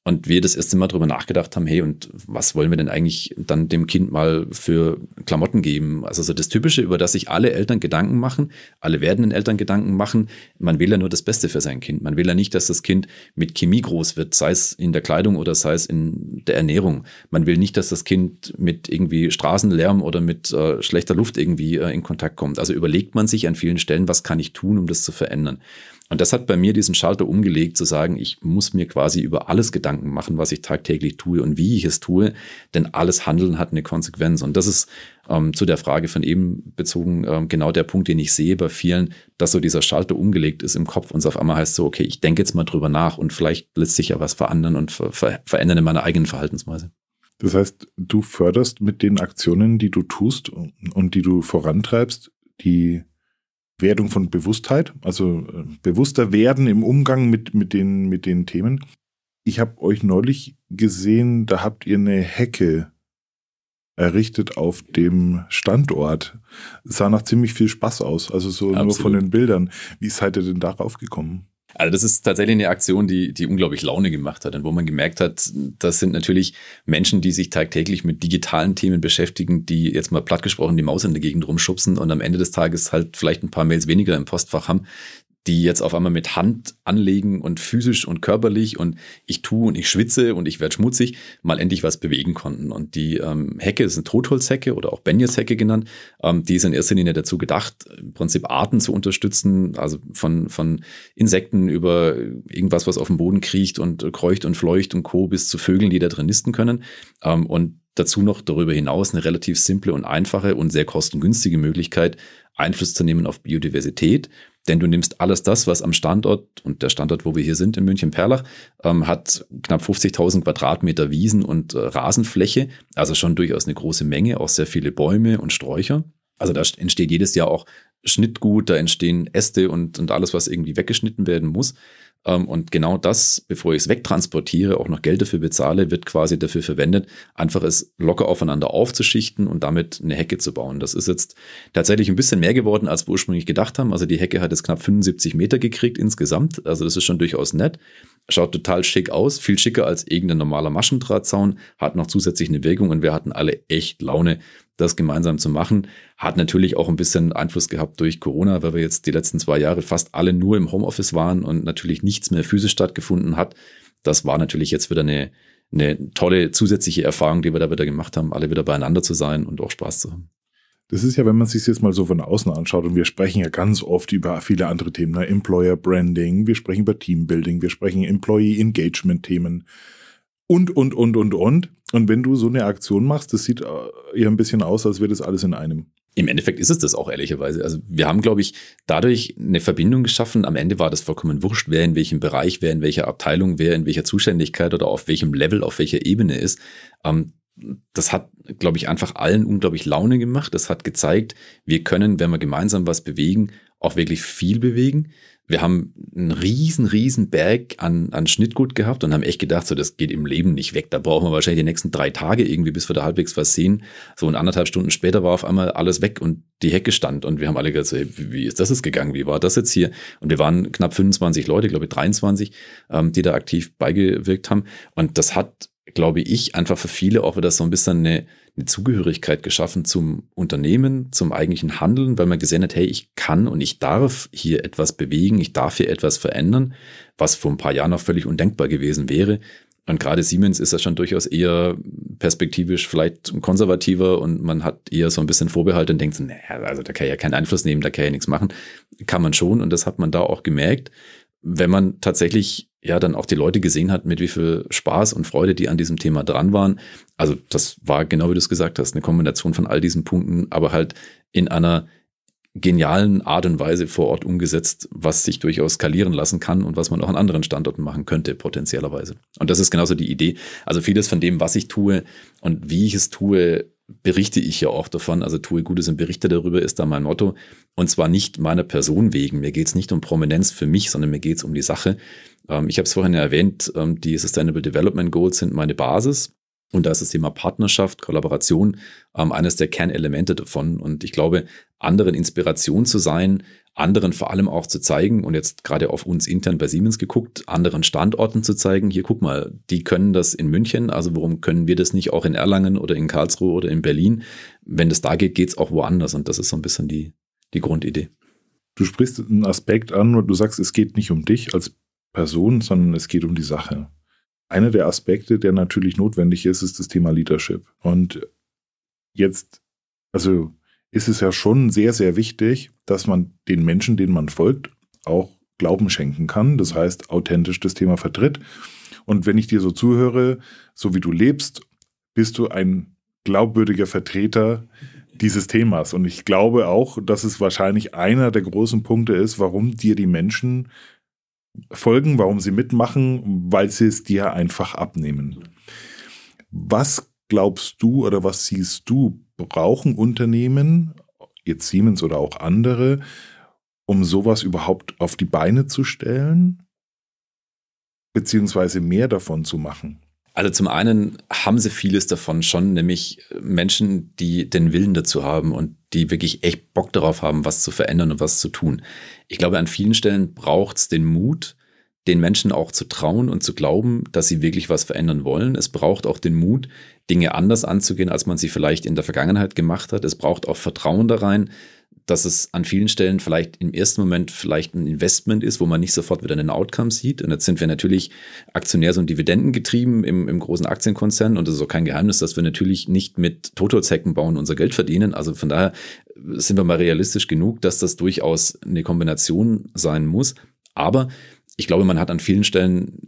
Und wir das erste Mal drüber nachgedacht haben, hey, und was wollen wir denn eigentlich dann dem Kind mal für Klamotten geben? Also so das Typische, über das sich alle Eltern Gedanken machen, alle werdenden Eltern Gedanken machen. Man will ja nur das Beste für sein Kind. Man will ja nicht, dass das Kind mit Chemie groß wird, sei es in der Kleidung oder sei es in der Ernährung. Man will nicht, dass das Kind mit irgendwie Straßenlärm oder mit äh, schlechter Luft irgendwie äh, in Kontakt kommt. Also überlegt man sich an vielen Stellen, was kann ich tun, um das zu verändern. Und das hat bei mir diesen Schalter umgelegt, zu sagen, ich muss mir quasi über alles Gedanken machen, was ich tagtäglich tue und wie ich es tue, denn alles Handeln hat eine Konsequenz. Und das ist ähm, zu der Frage von eben bezogen ähm, genau der Punkt, den ich sehe bei vielen, dass so dieser Schalter umgelegt ist im Kopf und es auf einmal heißt so, okay, ich denke jetzt mal drüber nach und vielleicht lässt sich ja was verändern und ver ver verändern in meiner eigenen Verhaltensweise. Das heißt, du förderst mit den Aktionen, die du tust und die du vorantreibst, die Werdung von Bewusstheit, also äh, bewusster werden im Umgang mit, mit, den, mit den Themen. Ich habe euch neulich gesehen, da habt ihr eine Hecke errichtet auf dem Standort. Es sah nach ziemlich viel Spaß aus, also so Absolut. nur von den Bildern. Wie seid ihr denn darauf gekommen? Also das ist tatsächlich eine Aktion, die, die unglaublich Laune gemacht hat und wo man gemerkt hat, das sind natürlich Menschen, die sich tagtäglich mit digitalen Themen beschäftigen, die jetzt mal platt gesprochen die Maus in der Gegend rumschubsen und am Ende des Tages halt vielleicht ein paar Mails weniger im Postfach haben, die jetzt auf einmal mit Hand anlegen und physisch und körperlich und ich tue und ich schwitze und ich werde schmutzig, mal endlich was bewegen konnten. Und die ähm, Hecke, das sind Totholzhecke oder auch Benjes-Hecke genannt, ähm, die ist in erster Linie dazu gedacht, im Prinzip Arten zu unterstützen, also von, von Insekten über irgendwas, was auf dem Boden kriecht und kreucht und fleucht und Co. bis zu Vögeln, die da drin nisten können. Ähm, und dazu noch darüber hinaus eine relativ simple und einfache und sehr kostengünstige Möglichkeit, Einfluss zu nehmen auf Biodiversität denn du nimmst alles das, was am Standort, und der Standort, wo wir hier sind in München-Perlach, ähm, hat knapp 50.000 Quadratmeter Wiesen und äh, Rasenfläche, also schon durchaus eine große Menge, auch sehr viele Bäume und Sträucher. Also da entsteht jedes Jahr auch Schnittgut, da entstehen Äste und, und alles, was irgendwie weggeschnitten werden muss. Ähm, und genau das, bevor ich es wegtransportiere, auch noch Geld dafür bezahle, wird quasi dafür verwendet, einfach es locker aufeinander aufzuschichten und damit eine Hecke zu bauen. Das ist jetzt tatsächlich ein bisschen mehr geworden, als wir ursprünglich gedacht haben. Also die Hecke hat jetzt knapp 75 Meter gekriegt insgesamt. Also das ist schon durchaus nett. Schaut total schick aus, viel schicker als irgendein normaler Maschendrahtzaun, hat noch zusätzlich eine Wirkung und wir hatten alle echt Laune, das gemeinsam zu machen. Hat natürlich auch ein bisschen Einfluss gehabt durch Corona, weil wir jetzt die letzten zwei Jahre fast alle nur im Homeoffice waren und natürlich nichts mehr physisch stattgefunden hat. Das war natürlich jetzt wieder eine, eine tolle zusätzliche Erfahrung, die wir da wieder gemacht haben, alle wieder beieinander zu sein und auch Spaß zu haben. Das ist ja, wenn man sich jetzt mal so von außen anschaut, und wir sprechen ja ganz oft über viele andere Themen, ne? Employer Branding, wir sprechen über Teambuilding, wir sprechen Employee Engagement Themen und, und, und, und, und. Und wenn du so eine Aktion machst, das sieht äh, eher ein bisschen aus, als wäre das alles in einem. Im Endeffekt ist es das auch ehrlicherweise. Also wir haben, glaube ich, dadurch eine Verbindung geschaffen. Am Ende war das vollkommen wurscht, wer in welchem Bereich, wer in welcher Abteilung, wer in welcher Zuständigkeit oder auf welchem Level, auf welcher Ebene ist. Ähm, das hat, glaube ich, einfach allen unglaublich Laune gemacht. Das hat gezeigt, wir können, wenn wir gemeinsam was bewegen, auch wirklich viel bewegen. Wir haben einen riesen, riesen Berg an, an Schnittgut gehabt und haben echt gedacht, so das geht im Leben nicht weg. Da brauchen wir wahrscheinlich die nächsten drei Tage irgendwie, bis wir da halbwegs was sehen. So und anderthalb Stunden später war auf einmal alles weg und die Hecke stand und wir haben alle gesagt, so, wie ist das jetzt gegangen? Wie war das jetzt hier? Und wir waren knapp 25 Leute, glaube ich 23, ähm, die da aktiv beigewirkt haben. Und das hat, glaube ich, einfach für viele auch wieder so ein bisschen eine eine Zugehörigkeit geschaffen zum Unternehmen, zum eigentlichen Handeln, weil man gesehen hat, hey, ich kann und ich darf hier etwas bewegen, ich darf hier etwas verändern, was vor ein paar Jahren noch völlig undenkbar gewesen wäre. Und gerade Siemens ist ja schon durchaus eher perspektivisch vielleicht konservativer und man hat eher so ein bisschen Vorbehalte und denkt, naja, also da kann ich ja keinen Einfluss nehmen, da kann ich ja nichts machen. Kann man schon und das hat man da auch gemerkt, wenn man tatsächlich ja dann auch die Leute gesehen hat, mit wie viel Spaß und Freude die an diesem Thema dran waren. Also das war genau wie du es gesagt hast, eine Kombination von all diesen Punkten, aber halt in einer genialen Art und Weise vor Ort umgesetzt, was sich durchaus skalieren lassen kann und was man auch an anderen Standorten machen könnte, potenziellerweise. Und das ist genauso die Idee. Also vieles von dem, was ich tue und wie ich es tue, berichte ich ja auch davon, also tue Gutes und berichte darüber, ist da mein Motto. Und zwar nicht meiner Person wegen. Mir geht es nicht um Prominenz für mich, sondern mir geht es um die Sache. Ähm, ich habe es vorhin erwähnt, ähm, die Sustainable Development Goals sind meine Basis. Und da ist das Thema Partnerschaft, Kollaboration ähm, eines der Kernelemente davon. Und ich glaube, anderen Inspiration zu sein, anderen vor allem auch zu zeigen und jetzt gerade auf uns intern bei Siemens geguckt, anderen Standorten zu zeigen, hier guck mal, die können das in München, also warum können wir das nicht auch in Erlangen oder in Karlsruhe oder in Berlin? Wenn das da geht, geht es auch woanders und das ist so ein bisschen die, die Grundidee. Du sprichst einen Aspekt an und du sagst, es geht nicht um dich als Person, sondern es geht um die Sache. Einer der Aspekte, der natürlich notwendig ist, ist das Thema Leadership. Und jetzt, also ist es ja schon sehr, sehr wichtig, dass man den Menschen, denen man folgt, auch Glauben schenken kann. Das heißt, authentisch das Thema vertritt. Und wenn ich dir so zuhöre, so wie du lebst, bist du ein glaubwürdiger Vertreter dieses Themas. Und ich glaube auch, dass es wahrscheinlich einer der großen Punkte ist, warum dir die Menschen folgen, warum sie mitmachen, weil sie es dir einfach abnehmen. Was glaubst du oder was siehst du, brauchen Unternehmen, jetzt Siemens oder auch andere, um sowas überhaupt auf die Beine zu stellen, beziehungsweise mehr davon zu machen? Also zum einen haben sie vieles davon schon, nämlich Menschen, die den Willen dazu haben und die wirklich echt Bock darauf haben, was zu verändern und was zu tun. Ich glaube, an vielen Stellen braucht es den Mut, den Menschen auch zu trauen und zu glauben, dass sie wirklich was verändern wollen. Es braucht auch den Mut, Dinge anders anzugehen, als man sie vielleicht in der Vergangenheit gemacht hat. Es braucht auch Vertrauen da rein, dass es an vielen Stellen vielleicht im ersten Moment vielleicht ein Investment ist, wo man nicht sofort wieder einen Outcome sieht. Und jetzt sind wir natürlich Aktionärs- und Dividendengetrieben im, im großen Aktienkonzern. Und es ist auch kein Geheimnis, dass wir natürlich nicht mit Totholzhecken bauen unser Geld verdienen. Also von daher sind wir mal realistisch genug, dass das durchaus eine Kombination sein muss. Aber ich glaube, man hat an vielen Stellen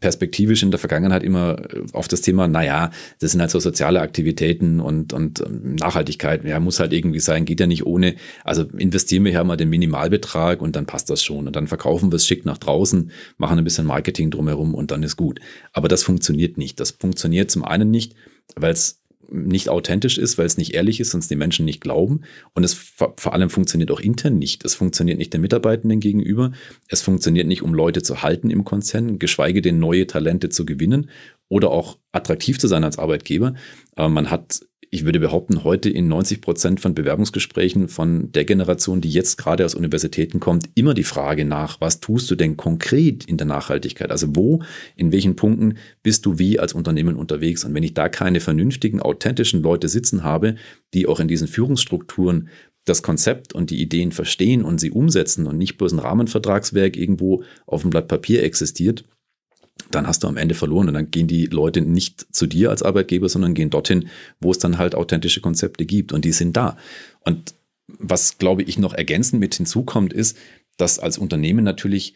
perspektivisch in der Vergangenheit immer auf das Thema, naja, das sind halt so soziale Aktivitäten und, und ähm, Nachhaltigkeit, ja, muss halt irgendwie sein, geht ja nicht ohne. Also investieren wir hier mal den Minimalbetrag und dann passt das schon. Und dann verkaufen wir es schick nach draußen, machen ein bisschen Marketing drumherum und dann ist gut. Aber das funktioniert nicht. Das funktioniert zum einen nicht, weil es nicht authentisch ist, weil es nicht ehrlich ist, sonst die Menschen nicht glauben. Und es vor allem funktioniert auch intern nicht. Es funktioniert nicht den Mitarbeitenden gegenüber. Es funktioniert nicht, um Leute zu halten im Konzern, geschweige denn neue Talente zu gewinnen oder auch attraktiv zu sein als Arbeitgeber. Aber man hat ich würde behaupten, heute in 90 Prozent von Bewerbungsgesprächen von der Generation, die jetzt gerade aus Universitäten kommt, immer die Frage nach, was tust du denn konkret in der Nachhaltigkeit? Also wo, in welchen Punkten bist du wie als Unternehmen unterwegs? Und wenn ich da keine vernünftigen, authentischen Leute sitzen habe, die auch in diesen Führungsstrukturen das Konzept und die Ideen verstehen und sie umsetzen und nicht bloß ein Rahmenvertragswerk irgendwo auf dem Blatt Papier existiert, dann hast du am Ende verloren und dann gehen die Leute nicht zu dir als Arbeitgeber, sondern gehen dorthin, wo es dann halt authentische Konzepte gibt und die sind da. Und was, glaube ich, noch ergänzend mit hinzukommt, ist, dass als Unternehmen natürlich,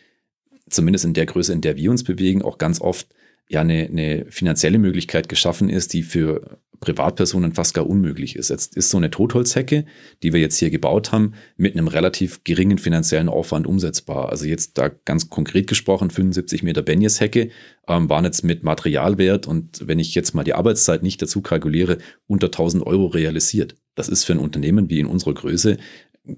zumindest in der Größe, in der wir uns bewegen, auch ganz oft ja eine, eine finanzielle Möglichkeit geschaffen ist, die für Privatpersonen fast gar unmöglich ist. Jetzt ist so eine Totholzhecke, die wir jetzt hier gebaut haben, mit einem relativ geringen finanziellen Aufwand umsetzbar. Also jetzt da ganz konkret gesprochen, 75 Meter Benjes-Hecke ähm, waren jetzt mit Materialwert und wenn ich jetzt mal die Arbeitszeit nicht dazu kalkuliere, unter 1000 Euro realisiert. Das ist für ein Unternehmen wie in unserer Größe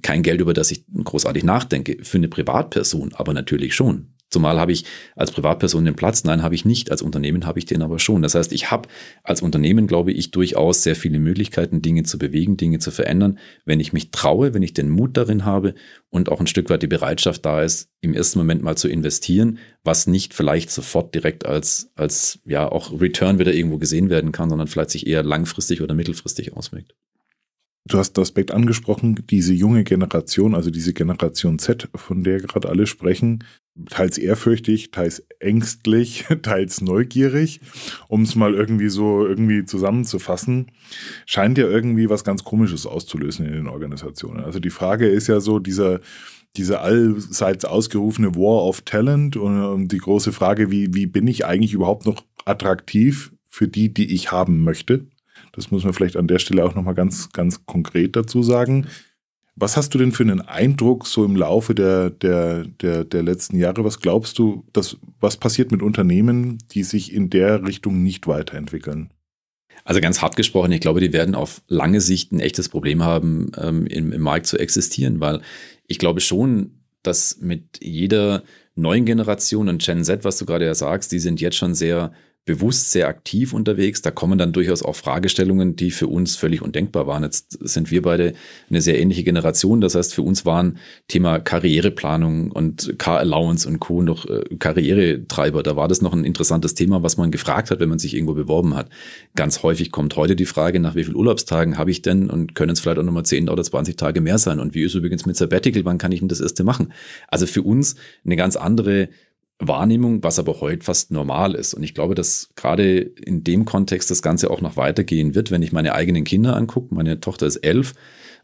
kein Geld, über das ich großartig nachdenke. Für eine Privatperson aber natürlich schon. Zumal habe ich als Privatperson den Platz, nein, habe ich nicht. Als Unternehmen habe ich den aber schon. Das heißt, ich habe als Unternehmen, glaube ich, durchaus sehr viele Möglichkeiten, Dinge zu bewegen, Dinge zu verändern, wenn ich mich traue, wenn ich den Mut darin habe und auch ein Stück weit die Bereitschaft da ist, im ersten Moment mal zu investieren, was nicht vielleicht sofort direkt als, als ja auch Return wieder irgendwo gesehen werden kann, sondern vielleicht sich eher langfristig oder mittelfristig auswirkt. Du hast den Aspekt angesprochen, diese junge Generation, also diese Generation Z, von der gerade alle sprechen, teils ehrfürchtig, teils ängstlich, *laughs* teils neugierig, um es mal irgendwie so irgendwie zusammenzufassen, scheint ja irgendwie was ganz Komisches auszulösen in den Organisationen. Also die Frage ist ja so, dieser, diese allseits ausgerufene War of Talent und die große Frage, wie, wie bin ich eigentlich überhaupt noch attraktiv für die, die ich haben möchte? Das muss man vielleicht an der Stelle auch nochmal ganz, ganz konkret dazu sagen. Was hast du denn für einen Eindruck so im Laufe der, der, der, der letzten Jahre? Was glaubst du, dass, was passiert mit Unternehmen, die sich in der Richtung nicht weiterentwickeln? Also ganz hart gesprochen, ich glaube, die werden auf lange Sicht ein echtes Problem haben, ähm, im, im Markt zu existieren, weil ich glaube schon, dass mit jeder neuen Generation und Gen Z, was du gerade ja sagst, die sind jetzt schon sehr bewusst sehr aktiv unterwegs. Da kommen dann durchaus auch Fragestellungen, die für uns völlig undenkbar waren. Jetzt sind wir beide eine sehr ähnliche Generation. Das heißt, für uns waren Thema Karriereplanung und Car Allowance und Co. noch äh, Karrieretreiber. Da war das noch ein interessantes Thema, was man gefragt hat, wenn man sich irgendwo beworben hat. Ganz häufig kommt heute die Frage, nach wie vielen Urlaubstagen habe ich denn und können es vielleicht auch nochmal 10 oder 20 Tage mehr sein? Und wie ist übrigens mit Sabbatical? Wann kann ich denn das erste machen? Also für uns eine ganz andere Wahrnehmung, was aber heute fast normal ist. Und ich glaube, dass gerade in dem Kontext das Ganze auch noch weitergehen wird, wenn ich meine eigenen Kinder angucke. Meine Tochter ist elf.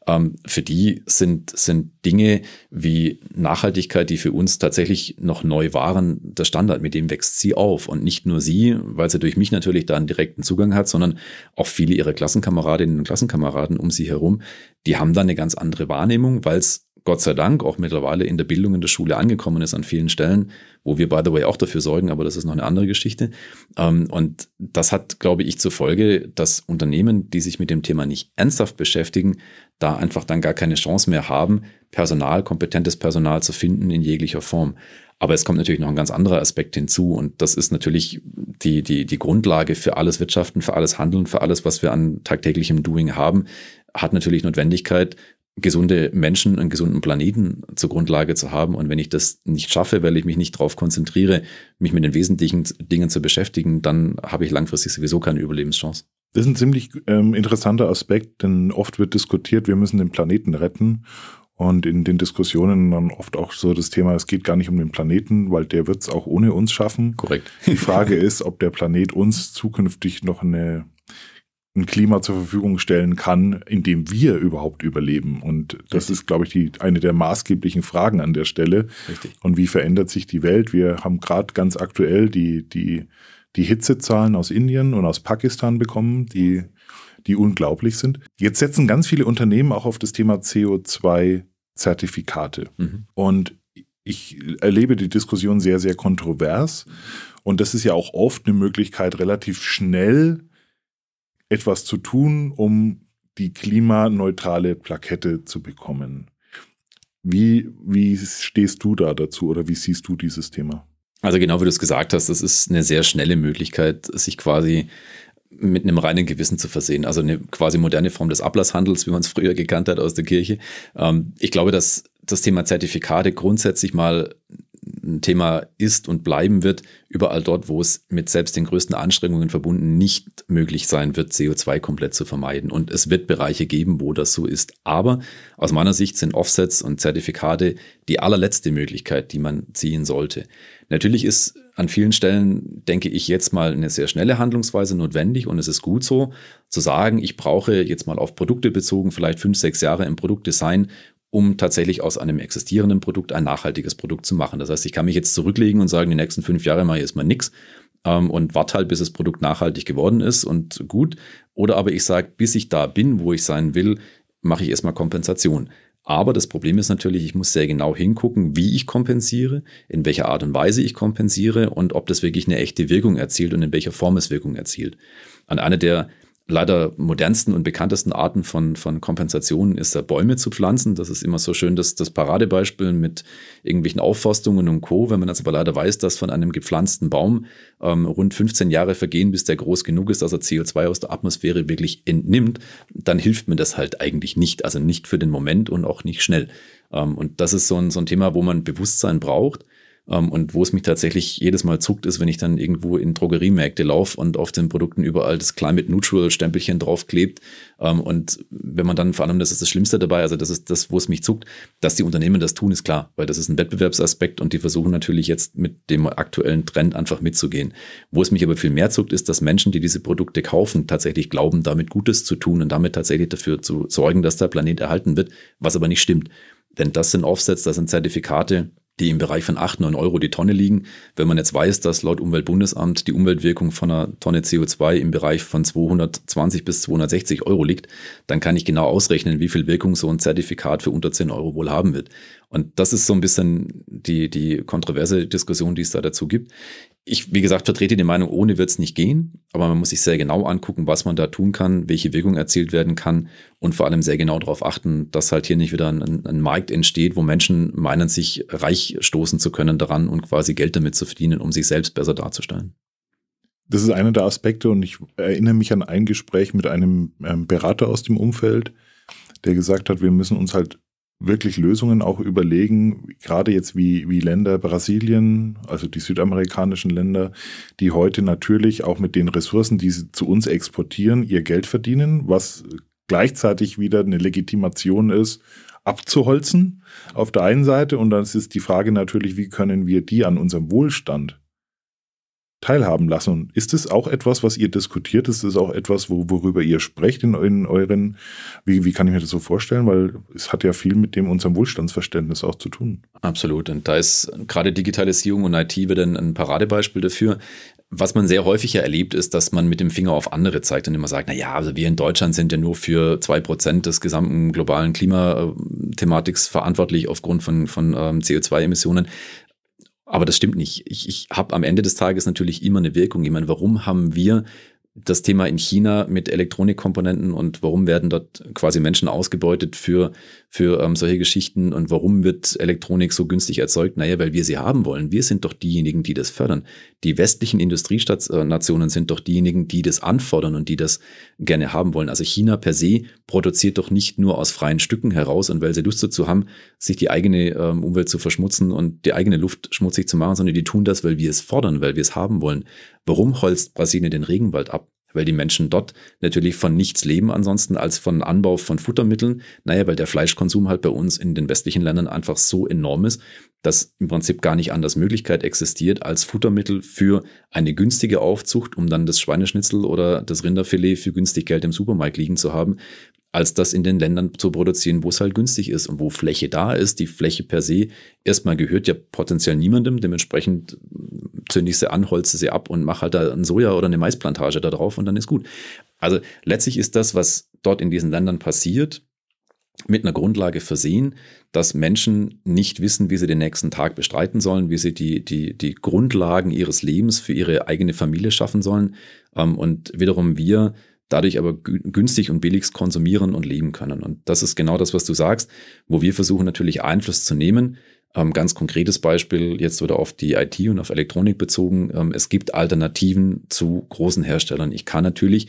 Ähm, für die sind, sind Dinge wie Nachhaltigkeit, die für uns tatsächlich noch neu waren, der Standard. Mit dem wächst sie auf. Und nicht nur sie, weil sie durch mich natürlich da einen direkten Zugang hat, sondern auch viele ihrer Klassenkameradinnen und Klassenkameraden um sie herum, die haben da eine ganz andere Wahrnehmung, weil es Gott sei Dank auch mittlerweile in der Bildung in der Schule angekommen ist an vielen Stellen, wo wir, by the way, auch dafür sorgen, aber das ist noch eine andere Geschichte. Ähm, und das hat, glaube ich, zur Folge, dass Unternehmen, die sich mit dem Thema nicht ernsthaft beschäftigen, da einfach dann gar keine Chance mehr haben, Personal, kompetentes Personal zu finden in jeglicher Form. Aber es kommt natürlich noch ein ganz anderer Aspekt hinzu und das ist natürlich die, die, die Grundlage für alles Wirtschaften, für alles Handeln, für alles, was wir an tagtäglichem Doing haben, hat natürlich Notwendigkeit, gesunde Menschen, einen gesunden Planeten zur Grundlage zu haben. Und wenn ich das nicht schaffe, weil ich mich nicht darauf konzentriere, mich mit den wesentlichen Dingen zu beschäftigen, dann habe ich langfristig sowieso keine Überlebenschance. Das ist ein ziemlich ähm, interessanter Aspekt, denn oft wird diskutiert, wir müssen den Planeten retten. Und in den Diskussionen dann oft auch so das Thema, es geht gar nicht um den Planeten, weil der wird es auch ohne uns schaffen. Korrekt. Die Frage *laughs* ist, ob der Planet uns zukünftig noch eine ein Klima zur Verfügung stellen kann, in dem wir überhaupt überleben. Und das Richtig. ist, glaube ich, die, eine der maßgeblichen Fragen an der Stelle. Richtig. Und wie verändert sich die Welt? Wir haben gerade ganz aktuell die, die, die Hitzezahlen aus Indien und aus Pakistan bekommen, die, die unglaublich sind. Jetzt setzen ganz viele Unternehmen auch auf das Thema CO2-Zertifikate. Mhm. Und ich erlebe die Diskussion sehr, sehr kontrovers. Und das ist ja auch oft eine Möglichkeit, relativ schnell etwas zu tun, um die klimaneutrale Plakette zu bekommen. Wie, wie stehst du da dazu oder wie siehst du dieses Thema? Also genau wie du es gesagt hast, das ist eine sehr schnelle Möglichkeit, sich quasi mit einem reinen Gewissen zu versehen. Also eine quasi moderne Form des Ablasshandels, wie man es früher gekannt hat aus der Kirche. Ähm, ich glaube, dass das Thema Zertifikate grundsätzlich mal ein Thema ist und bleiben wird, überall dort, wo es mit selbst den größten Anstrengungen verbunden nicht möglich sein wird, CO2 komplett zu vermeiden. Und es wird Bereiche geben, wo das so ist. Aber aus meiner Sicht sind Offsets und Zertifikate die allerletzte Möglichkeit, die man ziehen sollte. Natürlich ist an vielen Stellen, denke ich, jetzt mal eine sehr schnelle Handlungsweise notwendig und es ist gut so, zu sagen, ich brauche jetzt mal auf Produkte bezogen vielleicht fünf, sechs Jahre im Produktdesign um tatsächlich aus einem existierenden Produkt ein nachhaltiges Produkt zu machen. Das heißt, ich kann mich jetzt zurücklegen und sagen, die nächsten fünf Jahre mache ich erstmal nichts ähm, und warte halt, bis das Produkt nachhaltig geworden ist und gut. Oder aber ich sage, bis ich da bin, wo ich sein will, mache ich erstmal Kompensation. Aber das Problem ist natürlich, ich muss sehr genau hingucken, wie ich kompensiere, in welcher Art und Weise ich kompensiere und ob das wirklich eine echte Wirkung erzielt und in welcher Form es Wirkung erzielt. An einer der leider modernsten und bekanntesten Arten von, von Kompensationen ist, Bäume zu pflanzen. Das ist immer so schön, dass das Paradebeispiel mit irgendwelchen Aufforstungen und Co. Wenn man jetzt aber leider weiß, dass von einem gepflanzten Baum ähm, rund 15 Jahre vergehen, bis der groß genug ist, dass er CO2 aus der Atmosphäre wirklich entnimmt, dann hilft mir das halt eigentlich nicht. Also nicht für den Moment und auch nicht schnell. Ähm, und das ist so ein, so ein Thema, wo man Bewusstsein braucht und wo es mich tatsächlich jedes Mal zuckt, ist, wenn ich dann irgendwo in Drogeriemärkte laufe und auf den Produkten überall das Climate Neutral Stempelchen draufklebt. Ähm, und wenn man dann vor allem, das ist das Schlimmste dabei, also das ist das, wo es mich zuckt, dass die Unternehmen das tun, ist klar, weil das ist ein Wettbewerbsaspekt und die versuchen natürlich jetzt mit dem aktuellen Trend einfach mitzugehen. Wo es mich aber viel mehr zuckt, ist, dass Menschen, die diese Produkte kaufen, tatsächlich glauben, damit Gutes zu tun und damit tatsächlich dafür zu sorgen, dass der Planet erhalten wird, was aber nicht stimmt. Denn das sind Offsets, das sind Zertifikate, die im Bereich von 8, 9 Euro die Tonne liegen. Wenn man jetzt weiß, dass laut Umweltbundesamt die Umweltwirkung von einer Tonne CO2 im Bereich von 220 bis 260 Euro liegt, dann kann ich genau ausrechnen, wie viel Wirkung so ein Zertifikat für unter 10 Euro wohl haben wird. Und das ist so ein bisschen die, die kontroverse Diskussion, die es da dazu gibt ich, wie gesagt, vertrete die Meinung, ohne wird es nicht gehen, aber man muss sich sehr genau angucken, was man da tun kann, welche Wirkung erzielt werden kann und vor allem sehr genau darauf achten, dass halt hier nicht wieder ein, ein, Markt entsteht, wo Menschen meinen, sich reich stoßen zu können daran und quasi Geld damit zu verdienen, um sich selbst besser darzustellen. das ist einer der Aspekte und ich erinnere mich an ein Gespräch mit einem ähm, Berater aus dem Umfeld, der gesagt hat, wir müssen uns halt wirklich Lösungen auch überlegen, gerade jetzt wie, wie Länder Brasilien, also die südamerikanischen Länder, die heute natürlich auch mit den Ressourcen, die sie zu uns exportieren, ihr Geld verdienen, was gleichzeitig wieder eine Legitimation ist, abzuholzen auf der einen Seite. Und dann ist die Frage natürlich, wie können wir die an unserem Wohlstand teilhaben lassen. Ist es auch etwas, was ihr diskutiert? Ist es auch etwas, wo, worüber ihr sprecht in, in euren, wie, wie kann ich mir das so vorstellen? Weil es hat ja viel mit dem unserem Wohlstandsverständnis auch zu tun. Absolut. Und da ist gerade Digitalisierung und IT wieder ein, Paradebeispiel dafür. Was man sehr häufig ja erlebt, ist, dass man mit dem Finger auf andere zeigt und immer sagt, na ja, also wir in Deutschland sind ja nur für zwei Prozent des gesamten globalen Klimathematiks verantwortlich aufgrund von, von ähm, CO2-Emissionen. Aber das stimmt nicht. Ich, ich habe am Ende des Tages natürlich immer eine Wirkung. Ich meine, warum haben wir das Thema in China mit Elektronikkomponenten und warum werden dort quasi Menschen ausgebeutet für, für ähm, solche Geschichten und warum wird Elektronik so günstig erzeugt? Naja, weil wir sie haben wollen. Wir sind doch diejenigen, die das fördern. Die westlichen Industrienationen sind doch diejenigen, die das anfordern und die das gerne haben wollen. Also China per se produziert doch nicht nur aus freien Stücken heraus und weil sie Lust dazu haben, sich die eigene ähm, Umwelt zu verschmutzen und die eigene Luft schmutzig zu machen, sondern die tun das, weil wir es fordern, weil wir es haben wollen. Warum holzt Brasilien den Regenwald ab? Weil die Menschen dort natürlich von nichts leben ansonsten als von Anbau von Futtermitteln. Naja, weil der Fleischkonsum halt bei uns in den westlichen Ländern einfach so enorm ist, dass im Prinzip gar nicht anders Möglichkeit existiert, als Futtermittel für eine günstige Aufzucht, um dann das Schweineschnitzel oder das Rinderfilet für günstig Geld im Supermarkt liegen zu haben, als das in den Ländern zu produzieren, wo es halt günstig ist und wo Fläche da ist. Die Fläche per se erstmal gehört ja potenziell niemandem. Dementsprechend zünde ich sie an, holze sie ab und mache halt da ein Soja oder eine Maisplantage da drauf und dann ist gut. Also letztlich ist das, was dort in diesen Ländern passiert, mit einer Grundlage versehen, dass Menschen nicht wissen, wie sie den nächsten Tag bestreiten sollen, wie sie die, die, die Grundlagen ihres Lebens für ihre eigene Familie schaffen sollen. Ähm, und wiederum wir dadurch aber günstig und billigst konsumieren und leben können. Und das ist genau das, was du sagst, wo wir versuchen natürlich Einfluss zu nehmen. Ähm, ganz konkretes Beispiel jetzt wieder auf die IT und auf Elektronik bezogen. Ähm, es gibt Alternativen zu großen Herstellern. Ich kann natürlich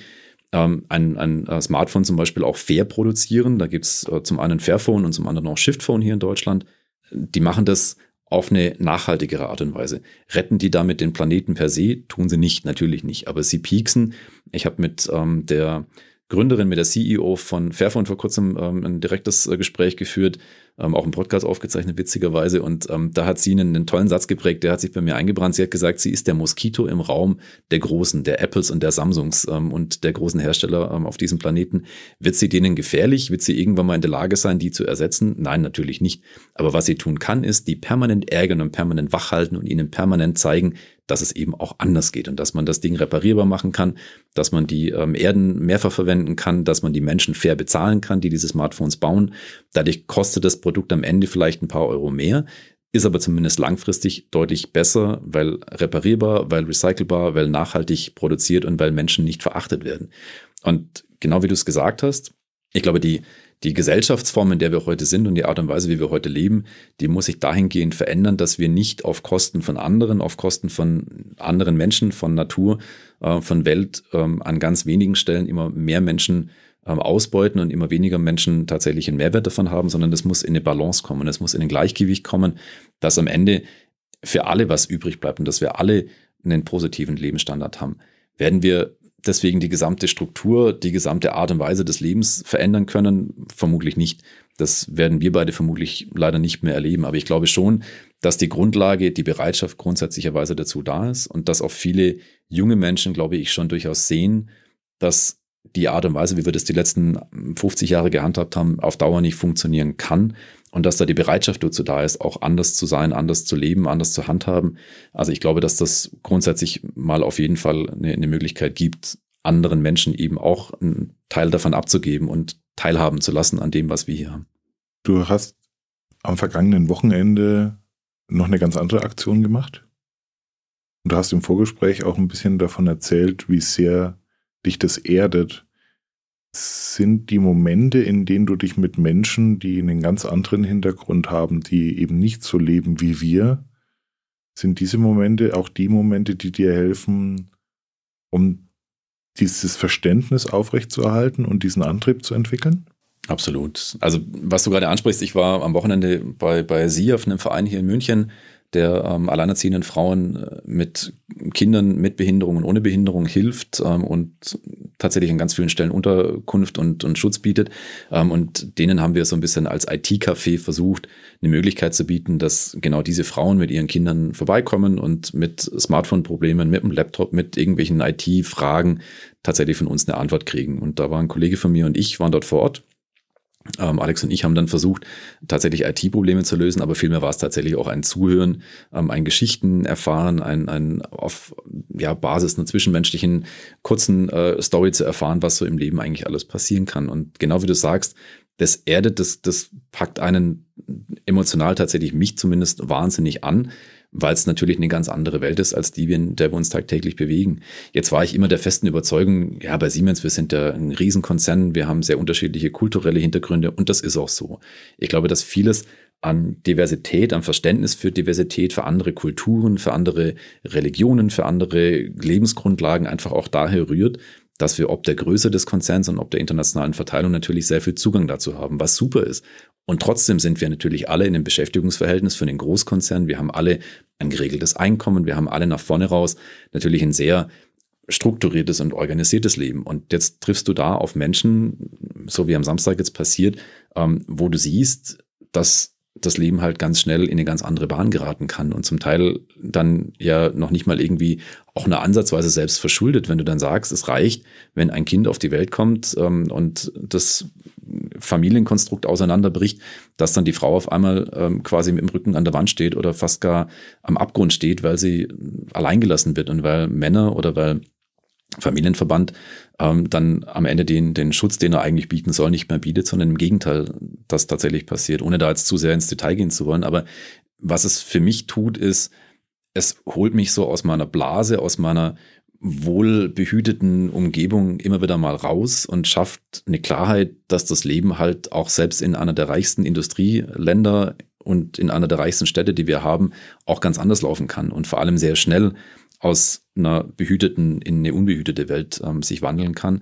ähm, ein, ein äh, Smartphone zum Beispiel auch fair produzieren. Da gibt es äh, zum einen Fairphone und zum anderen auch Shiftphone hier in Deutschland. Die machen das auf eine nachhaltigere Art und Weise. Retten die damit den Planeten per se? Tun sie nicht, natürlich nicht. Aber sie pieksen. Ich habe mit ähm, der Gründerin, mit der CEO von Fairphone vor kurzem ähm, ein direktes äh, Gespräch geführt, ähm, auch im Podcast aufgezeichnet, witzigerweise. Und ähm, da hat sie einen, einen, tollen Satz geprägt, der hat sich bei mir eingebrannt. Sie hat gesagt, sie ist der Moskito im Raum der Großen, der Apples und der Samsungs ähm, und der großen Hersteller ähm, auf diesem Planeten. Wird sie denen gefährlich? Wird sie irgendwann mal in der Lage sein, die zu ersetzen? Nein, natürlich nicht. Aber was sie tun kann, ist, die permanent ärgern und permanent wachhalten und ihnen permanent zeigen, dass es eben auch anders geht und dass man das Ding reparierbar machen kann, dass man die ähm, Erden mehrfach verwenden kann, dass man die Menschen fair bezahlen kann, die diese Smartphones bauen. Dadurch kostet das Produkt am Ende vielleicht ein paar Euro mehr, ist aber zumindest langfristig deutlich besser, weil reparierbar, weil recycelbar, weil nachhaltig produziert und weil Menschen nicht verachtet werden. Und genau wie du es gesagt hast, ich glaube, die, die Gesellschaftsform, in der wir heute sind und die Art und Weise, wie wir heute leben, die muss sich dahingehend verändern, dass wir nicht auf Kosten von anderen, auf Kosten von anderen Menschen, von Natur, äh, von Welt ähm, an ganz wenigen Stellen immer mehr Menschen ähm, ausbeuten und immer weniger Menschen tatsächlich einen Mehrwert davon haben, sondern das muss in eine Balance kommen, es muss in ein Gleichgewicht kommen, dass am Ende für alle was übrig bleibt und dass wir alle einen positiven Lebensstandard haben. Werden wir deswegen die gesamte Struktur, die gesamte Art und Weise des Lebens verändern können? Vermutlich nicht. Das werden wir beide vermutlich leider nicht mehr erleben. Aber ich glaube schon, dass die Grundlage, die Bereitschaft grundsätzlicherweise dazu da ist und dass auch viele junge Menschen, glaube ich, schon durchaus sehen, dass die Art und Weise, wie wir das die letzten 50 Jahre gehandhabt haben, auf Dauer nicht funktionieren kann und dass da die Bereitschaft dazu da ist, auch anders zu sein, anders zu leben, anders zu handhaben. Also ich glaube, dass das grundsätzlich mal auf jeden Fall eine, eine Möglichkeit gibt, anderen Menschen eben auch einen Teil davon abzugeben und teilhaben zu lassen an dem, was wir hier haben. Du hast am vergangenen Wochenende noch eine ganz andere Aktion gemacht. Und du hast im Vorgespräch auch ein bisschen davon erzählt, wie sehr dich das erdet, sind die Momente, in denen du dich mit Menschen, die einen ganz anderen Hintergrund haben, die eben nicht so leben wie wir, sind diese Momente auch die Momente, die dir helfen, um dieses Verständnis aufrechtzuerhalten und diesen Antrieb zu entwickeln? Absolut. Also, was du gerade ansprichst, ich war am Wochenende bei, bei Sie auf einem Verein hier in München, der ähm, alleinerziehenden Frauen äh, mit Kindern mit Behinderung und ohne Behinderung hilft ähm, und tatsächlich an ganz vielen Stellen Unterkunft und, und Schutz bietet. Ähm, und denen haben wir so ein bisschen als IT-Café versucht, eine Möglichkeit zu bieten, dass genau diese Frauen mit ihren Kindern vorbeikommen und mit Smartphone-Problemen, mit dem Laptop, mit irgendwelchen IT-Fragen tatsächlich von uns eine Antwort kriegen. Und da war ein Kollege von mir und ich waren dort vor Ort Alex und ich haben dann versucht, tatsächlich IT-Probleme zu lösen, aber vielmehr war es tatsächlich auch ein Zuhören, ähm, ein Geschichten erfahren, ein, ein auf ja, Basis einer zwischenmenschlichen kurzen äh, Story zu erfahren, was so im Leben eigentlich alles passieren kann. Und genau wie du sagst, das erdet, das, das packt einen emotional tatsächlich mich zumindest wahnsinnig an, weil es natürlich eine ganz andere Welt ist, als die, in der wir uns tagtäglich bewegen. Jetzt war ich immer der festen Überzeugung, ja, bei Siemens, wir sind ja ein Riesenkonzern, wir haben sehr unterschiedliche kulturelle Hintergründe und das ist auch so. Ich glaube, dass vieles an Diversität, am Verständnis für Diversität, für andere Kulturen, für andere Religionen, für andere Lebensgrundlagen einfach auch daher rührt, dass wir ob der Größe des Konzerns und ob der internationalen Verteilung natürlich sehr viel Zugang dazu haben, was super ist. Und trotzdem sind wir natürlich alle in einem Beschäftigungsverhältnis für den Großkonzern. Wir haben alle ein geregeltes Einkommen. Wir haben alle nach vorne raus natürlich ein sehr strukturiertes und organisiertes Leben. Und jetzt triffst du da auf Menschen, so wie am Samstag jetzt passiert, ähm, wo du siehst, dass das Leben halt ganz schnell in eine ganz andere Bahn geraten kann und zum Teil dann ja noch nicht mal irgendwie auch eine Ansatzweise selbst verschuldet, wenn du dann sagst, es reicht, wenn ein Kind auf die Welt kommt ähm, und das Familienkonstrukt auseinanderbricht, dass dann die Frau auf einmal ähm, quasi mit dem Rücken an der Wand steht oder fast gar am Abgrund steht, weil sie alleingelassen wird und weil Männer oder weil Familienverband ähm, dann am Ende den, den Schutz, den er eigentlich bieten soll, nicht mehr bietet, sondern im Gegenteil, das tatsächlich passiert, ohne da jetzt zu sehr ins Detail gehen zu wollen. Aber was es für mich tut, ist, es holt mich so aus meiner Blase, aus meiner wohlbehüteten Umgebung immer wieder mal raus und schafft eine Klarheit, dass das Leben halt auch selbst in einer der reichsten Industrieländer und in einer der reichsten Städte, die wir haben, auch ganz anders laufen kann und vor allem sehr schnell aus einer behüteten in eine unbehütete Welt ähm, sich wandeln kann.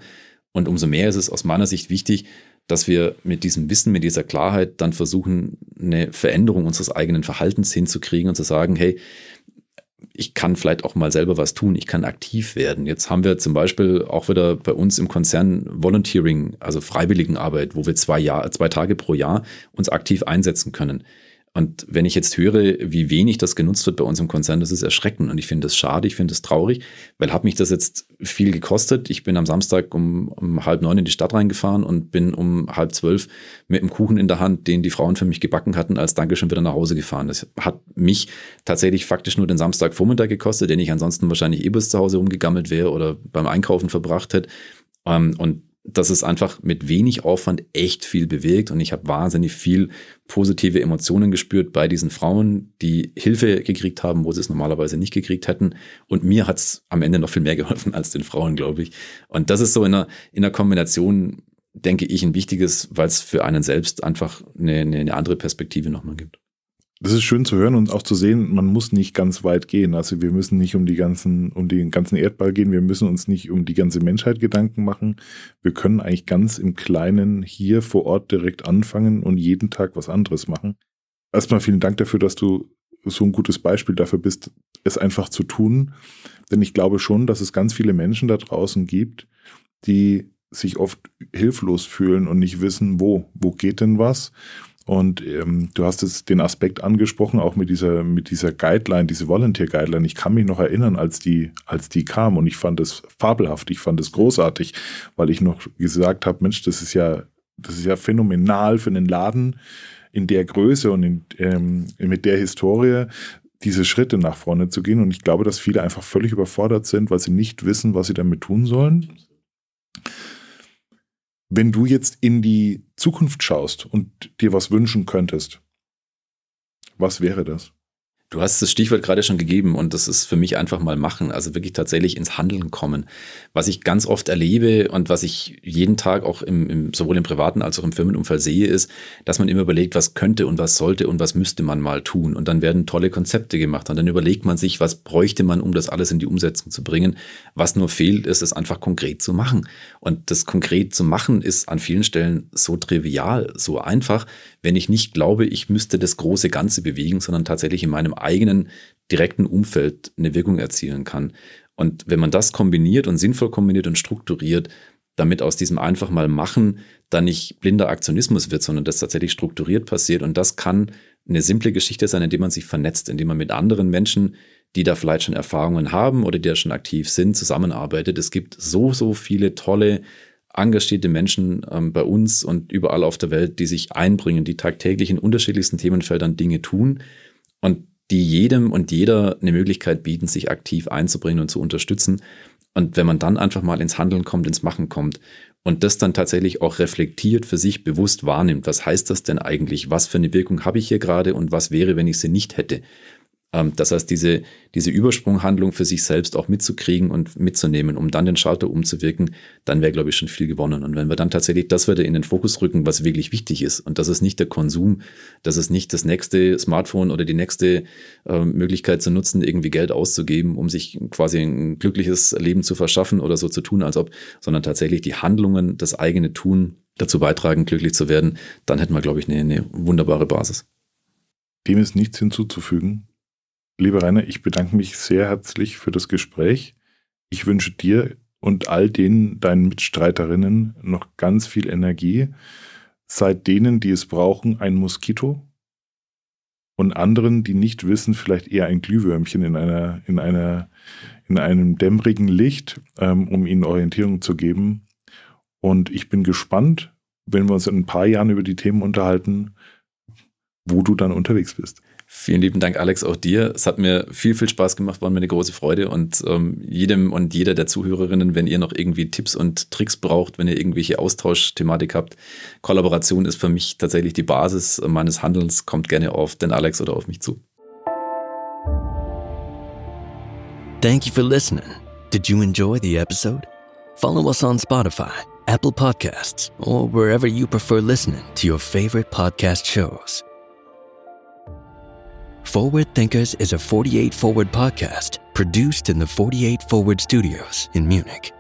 Und umso mehr ist es aus meiner Sicht wichtig, dass wir mit diesem Wissen, mit dieser Klarheit dann versuchen, eine Veränderung unseres eigenen Verhaltens hinzukriegen und zu sagen, hey, ich kann vielleicht auch mal selber was tun, ich kann aktiv werden. Jetzt haben wir zum Beispiel auch wieder bei uns im Konzern Volunteering, also Freiwilligenarbeit, wo wir zwei, Jahr, zwei Tage pro Jahr uns aktiv einsetzen können. Und wenn ich jetzt höre, wie wenig das genutzt wird bei uns im Konzern, das ist erschreckend. Und ich finde das schade, ich finde das traurig, weil hat mich das jetzt viel gekostet. Ich bin am Samstag um, um halb neun in die Stadt reingefahren und bin um halb zwölf mit einem Kuchen in der Hand, den die Frauen für mich gebacken hatten, als Dankeschön wieder nach Hause gefahren. Das hat mich tatsächlich faktisch nur den Samstagvormittag gekostet, den ich ansonsten wahrscheinlich eh bis zu Hause umgegammelt wäre oder beim Einkaufen verbracht hätte. Ähm, und dass es einfach mit wenig Aufwand echt viel bewirkt und ich habe wahnsinnig viel positive Emotionen gespürt bei diesen Frauen, die Hilfe gekriegt haben, wo sie es normalerweise nicht gekriegt hätten. Und mir hat es am Ende noch viel mehr *laughs* geholfen als den Frauen, glaube ich. Und das ist so in einer, in einer Kombination, denke ich, ein wichtiges, weil es für einen selbst einfach eine, eine andere Perspektive nochmal gibt. Das ist schön zu hören und auch zu sehen, man muss nicht ganz weit gehen. Also wir müssen nicht um die ganzen, um den ganzen Erdball gehen, wir müssen uns nicht um die ganze Menschheit Gedanken machen. Wir können eigentlich ganz im Kleinen hier vor Ort direkt anfangen und jeden Tag was anderes machen. Erstmal vielen Dank dafür, dass du so ein gutes Beispiel dafür bist, es einfach zu tun. Denn ich glaube schon, dass es ganz viele Menschen da draußen gibt, die sich oft hilflos fühlen und nicht wissen, wo, wo geht denn was? Und ähm, du hast es den Aspekt angesprochen, auch mit dieser, mit dieser Guideline, diese Volunteer Guideline. Ich kann mich noch erinnern, als die, als die kam und ich fand es fabelhaft, ich fand es großartig, weil ich noch gesagt habe, Mensch, das ist ja, das ist ja phänomenal für einen Laden in der Größe und in, ähm, mit der Historie diese Schritte nach vorne zu gehen. Und ich glaube, dass viele einfach völlig überfordert sind, weil sie nicht wissen, was sie damit tun sollen. Wenn du jetzt in die Zukunft schaust und dir was wünschen könntest, was wäre das? Du hast das Stichwort gerade schon gegeben und das ist für mich einfach mal machen, also wirklich tatsächlich ins Handeln kommen. Was ich ganz oft erlebe und was ich jeden Tag auch im, im, sowohl im privaten als auch im Firmenumfeld sehe, ist, dass man immer überlegt, was könnte und was sollte und was müsste man mal tun. Und dann werden tolle Konzepte gemacht und dann überlegt man sich, was bräuchte man, um das alles in die Umsetzung zu bringen. Was nur fehlt, ist es einfach konkret zu machen. Und das konkret zu machen ist an vielen Stellen so trivial, so einfach, wenn ich nicht glaube, ich müsste das große Ganze bewegen, sondern tatsächlich in meinem eigenen direkten Umfeld eine Wirkung erzielen kann. Und wenn man das kombiniert und sinnvoll kombiniert und strukturiert, damit aus diesem einfach mal machen dann nicht blinder Aktionismus wird, sondern das tatsächlich strukturiert passiert. Und das kann eine simple Geschichte sein, indem man sich vernetzt, indem man mit anderen Menschen, die da vielleicht schon Erfahrungen haben oder die da schon aktiv sind, zusammenarbeitet. Es gibt so, so viele tolle engagierte Menschen ähm, bei uns und überall auf der Welt, die sich einbringen, die tagtäglich in unterschiedlichsten Themenfeldern Dinge tun und die jedem und jeder eine Möglichkeit bieten, sich aktiv einzubringen und zu unterstützen. Und wenn man dann einfach mal ins Handeln kommt, ins Machen kommt und das dann tatsächlich auch reflektiert für sich bewusst wahrnimmt, was heißt das denn eigentlich? Was für eine Wirkung habe ich hier gerade und was wäre, wenn ich sie nicht hätte? Ähm, das heißt, diese, diese Übersprunghandlung für sich selbst auch mitzukriegen und mitzunehmen, um dann den Schalter umzuwirken, dann wäre, glaube ich, schon viel gewonnen. Und wenn wir dann tatsächlich das wieder in den Fokus rücken, was wirklich wichtig ist, und das ist nicht der Konsum, das ist nicht das nächste Smartphone oder die nächste äh, Möglichkeit zu nutzen, irgendwie Geld auszugeben, um sich quasi ein glückliches Leben zu verschaffen oder so zu tun, als ob, sondern tatsächlich die Handlungen, das eigene Tun dazu beitragen, glücklich zu werden, dann hätten wir, glaube ich, eine, eine wunderbare Basis. Dem ist nichts hinzuzufügen. Lieber Rainer, ich bedanke mich sehr herzlich für das Gespräch. Ich wünsche dir und all den deinen Mitstreiterinnen noch ganz viel Energie. Seid denen, die es brauchen, ein Moskito und anderen, die nicht wissen, vielleicht eher ein Glühwürmchen in einer, in einer, in einem dämmerigen Licht, ähm, um ihnen Orientierung zu geben. Und ich bin gespannt, wenn wir uns in ein paar Jahren über die Themen unterhalten, wo du dann unterwegs bist. Vielen lieben Dank, Alex, auch dir. Es hat mir viel, viel Spaß gemacht, war mir eine große Freude. Und ähm, jedem und jeder der Zuhörerinnen, wenn ihr noch irgendwie Tipps und Tricks braucht, wenn ihr irgendwelche Austauschthematik habt, Kollaboration ist für mich tatsächlich die Basis meines Handelns. Kommt gerne auf den Alex oder auf mich zu. Thank you for listening. Did you enjoy the episode? Follow us on Spotify, Apple Podcasts, or wherever you prefer listening to your favorite podcast shows. Forward Thinkers is a 48 Forward podcast produced in the 48 Forward studios in Munich.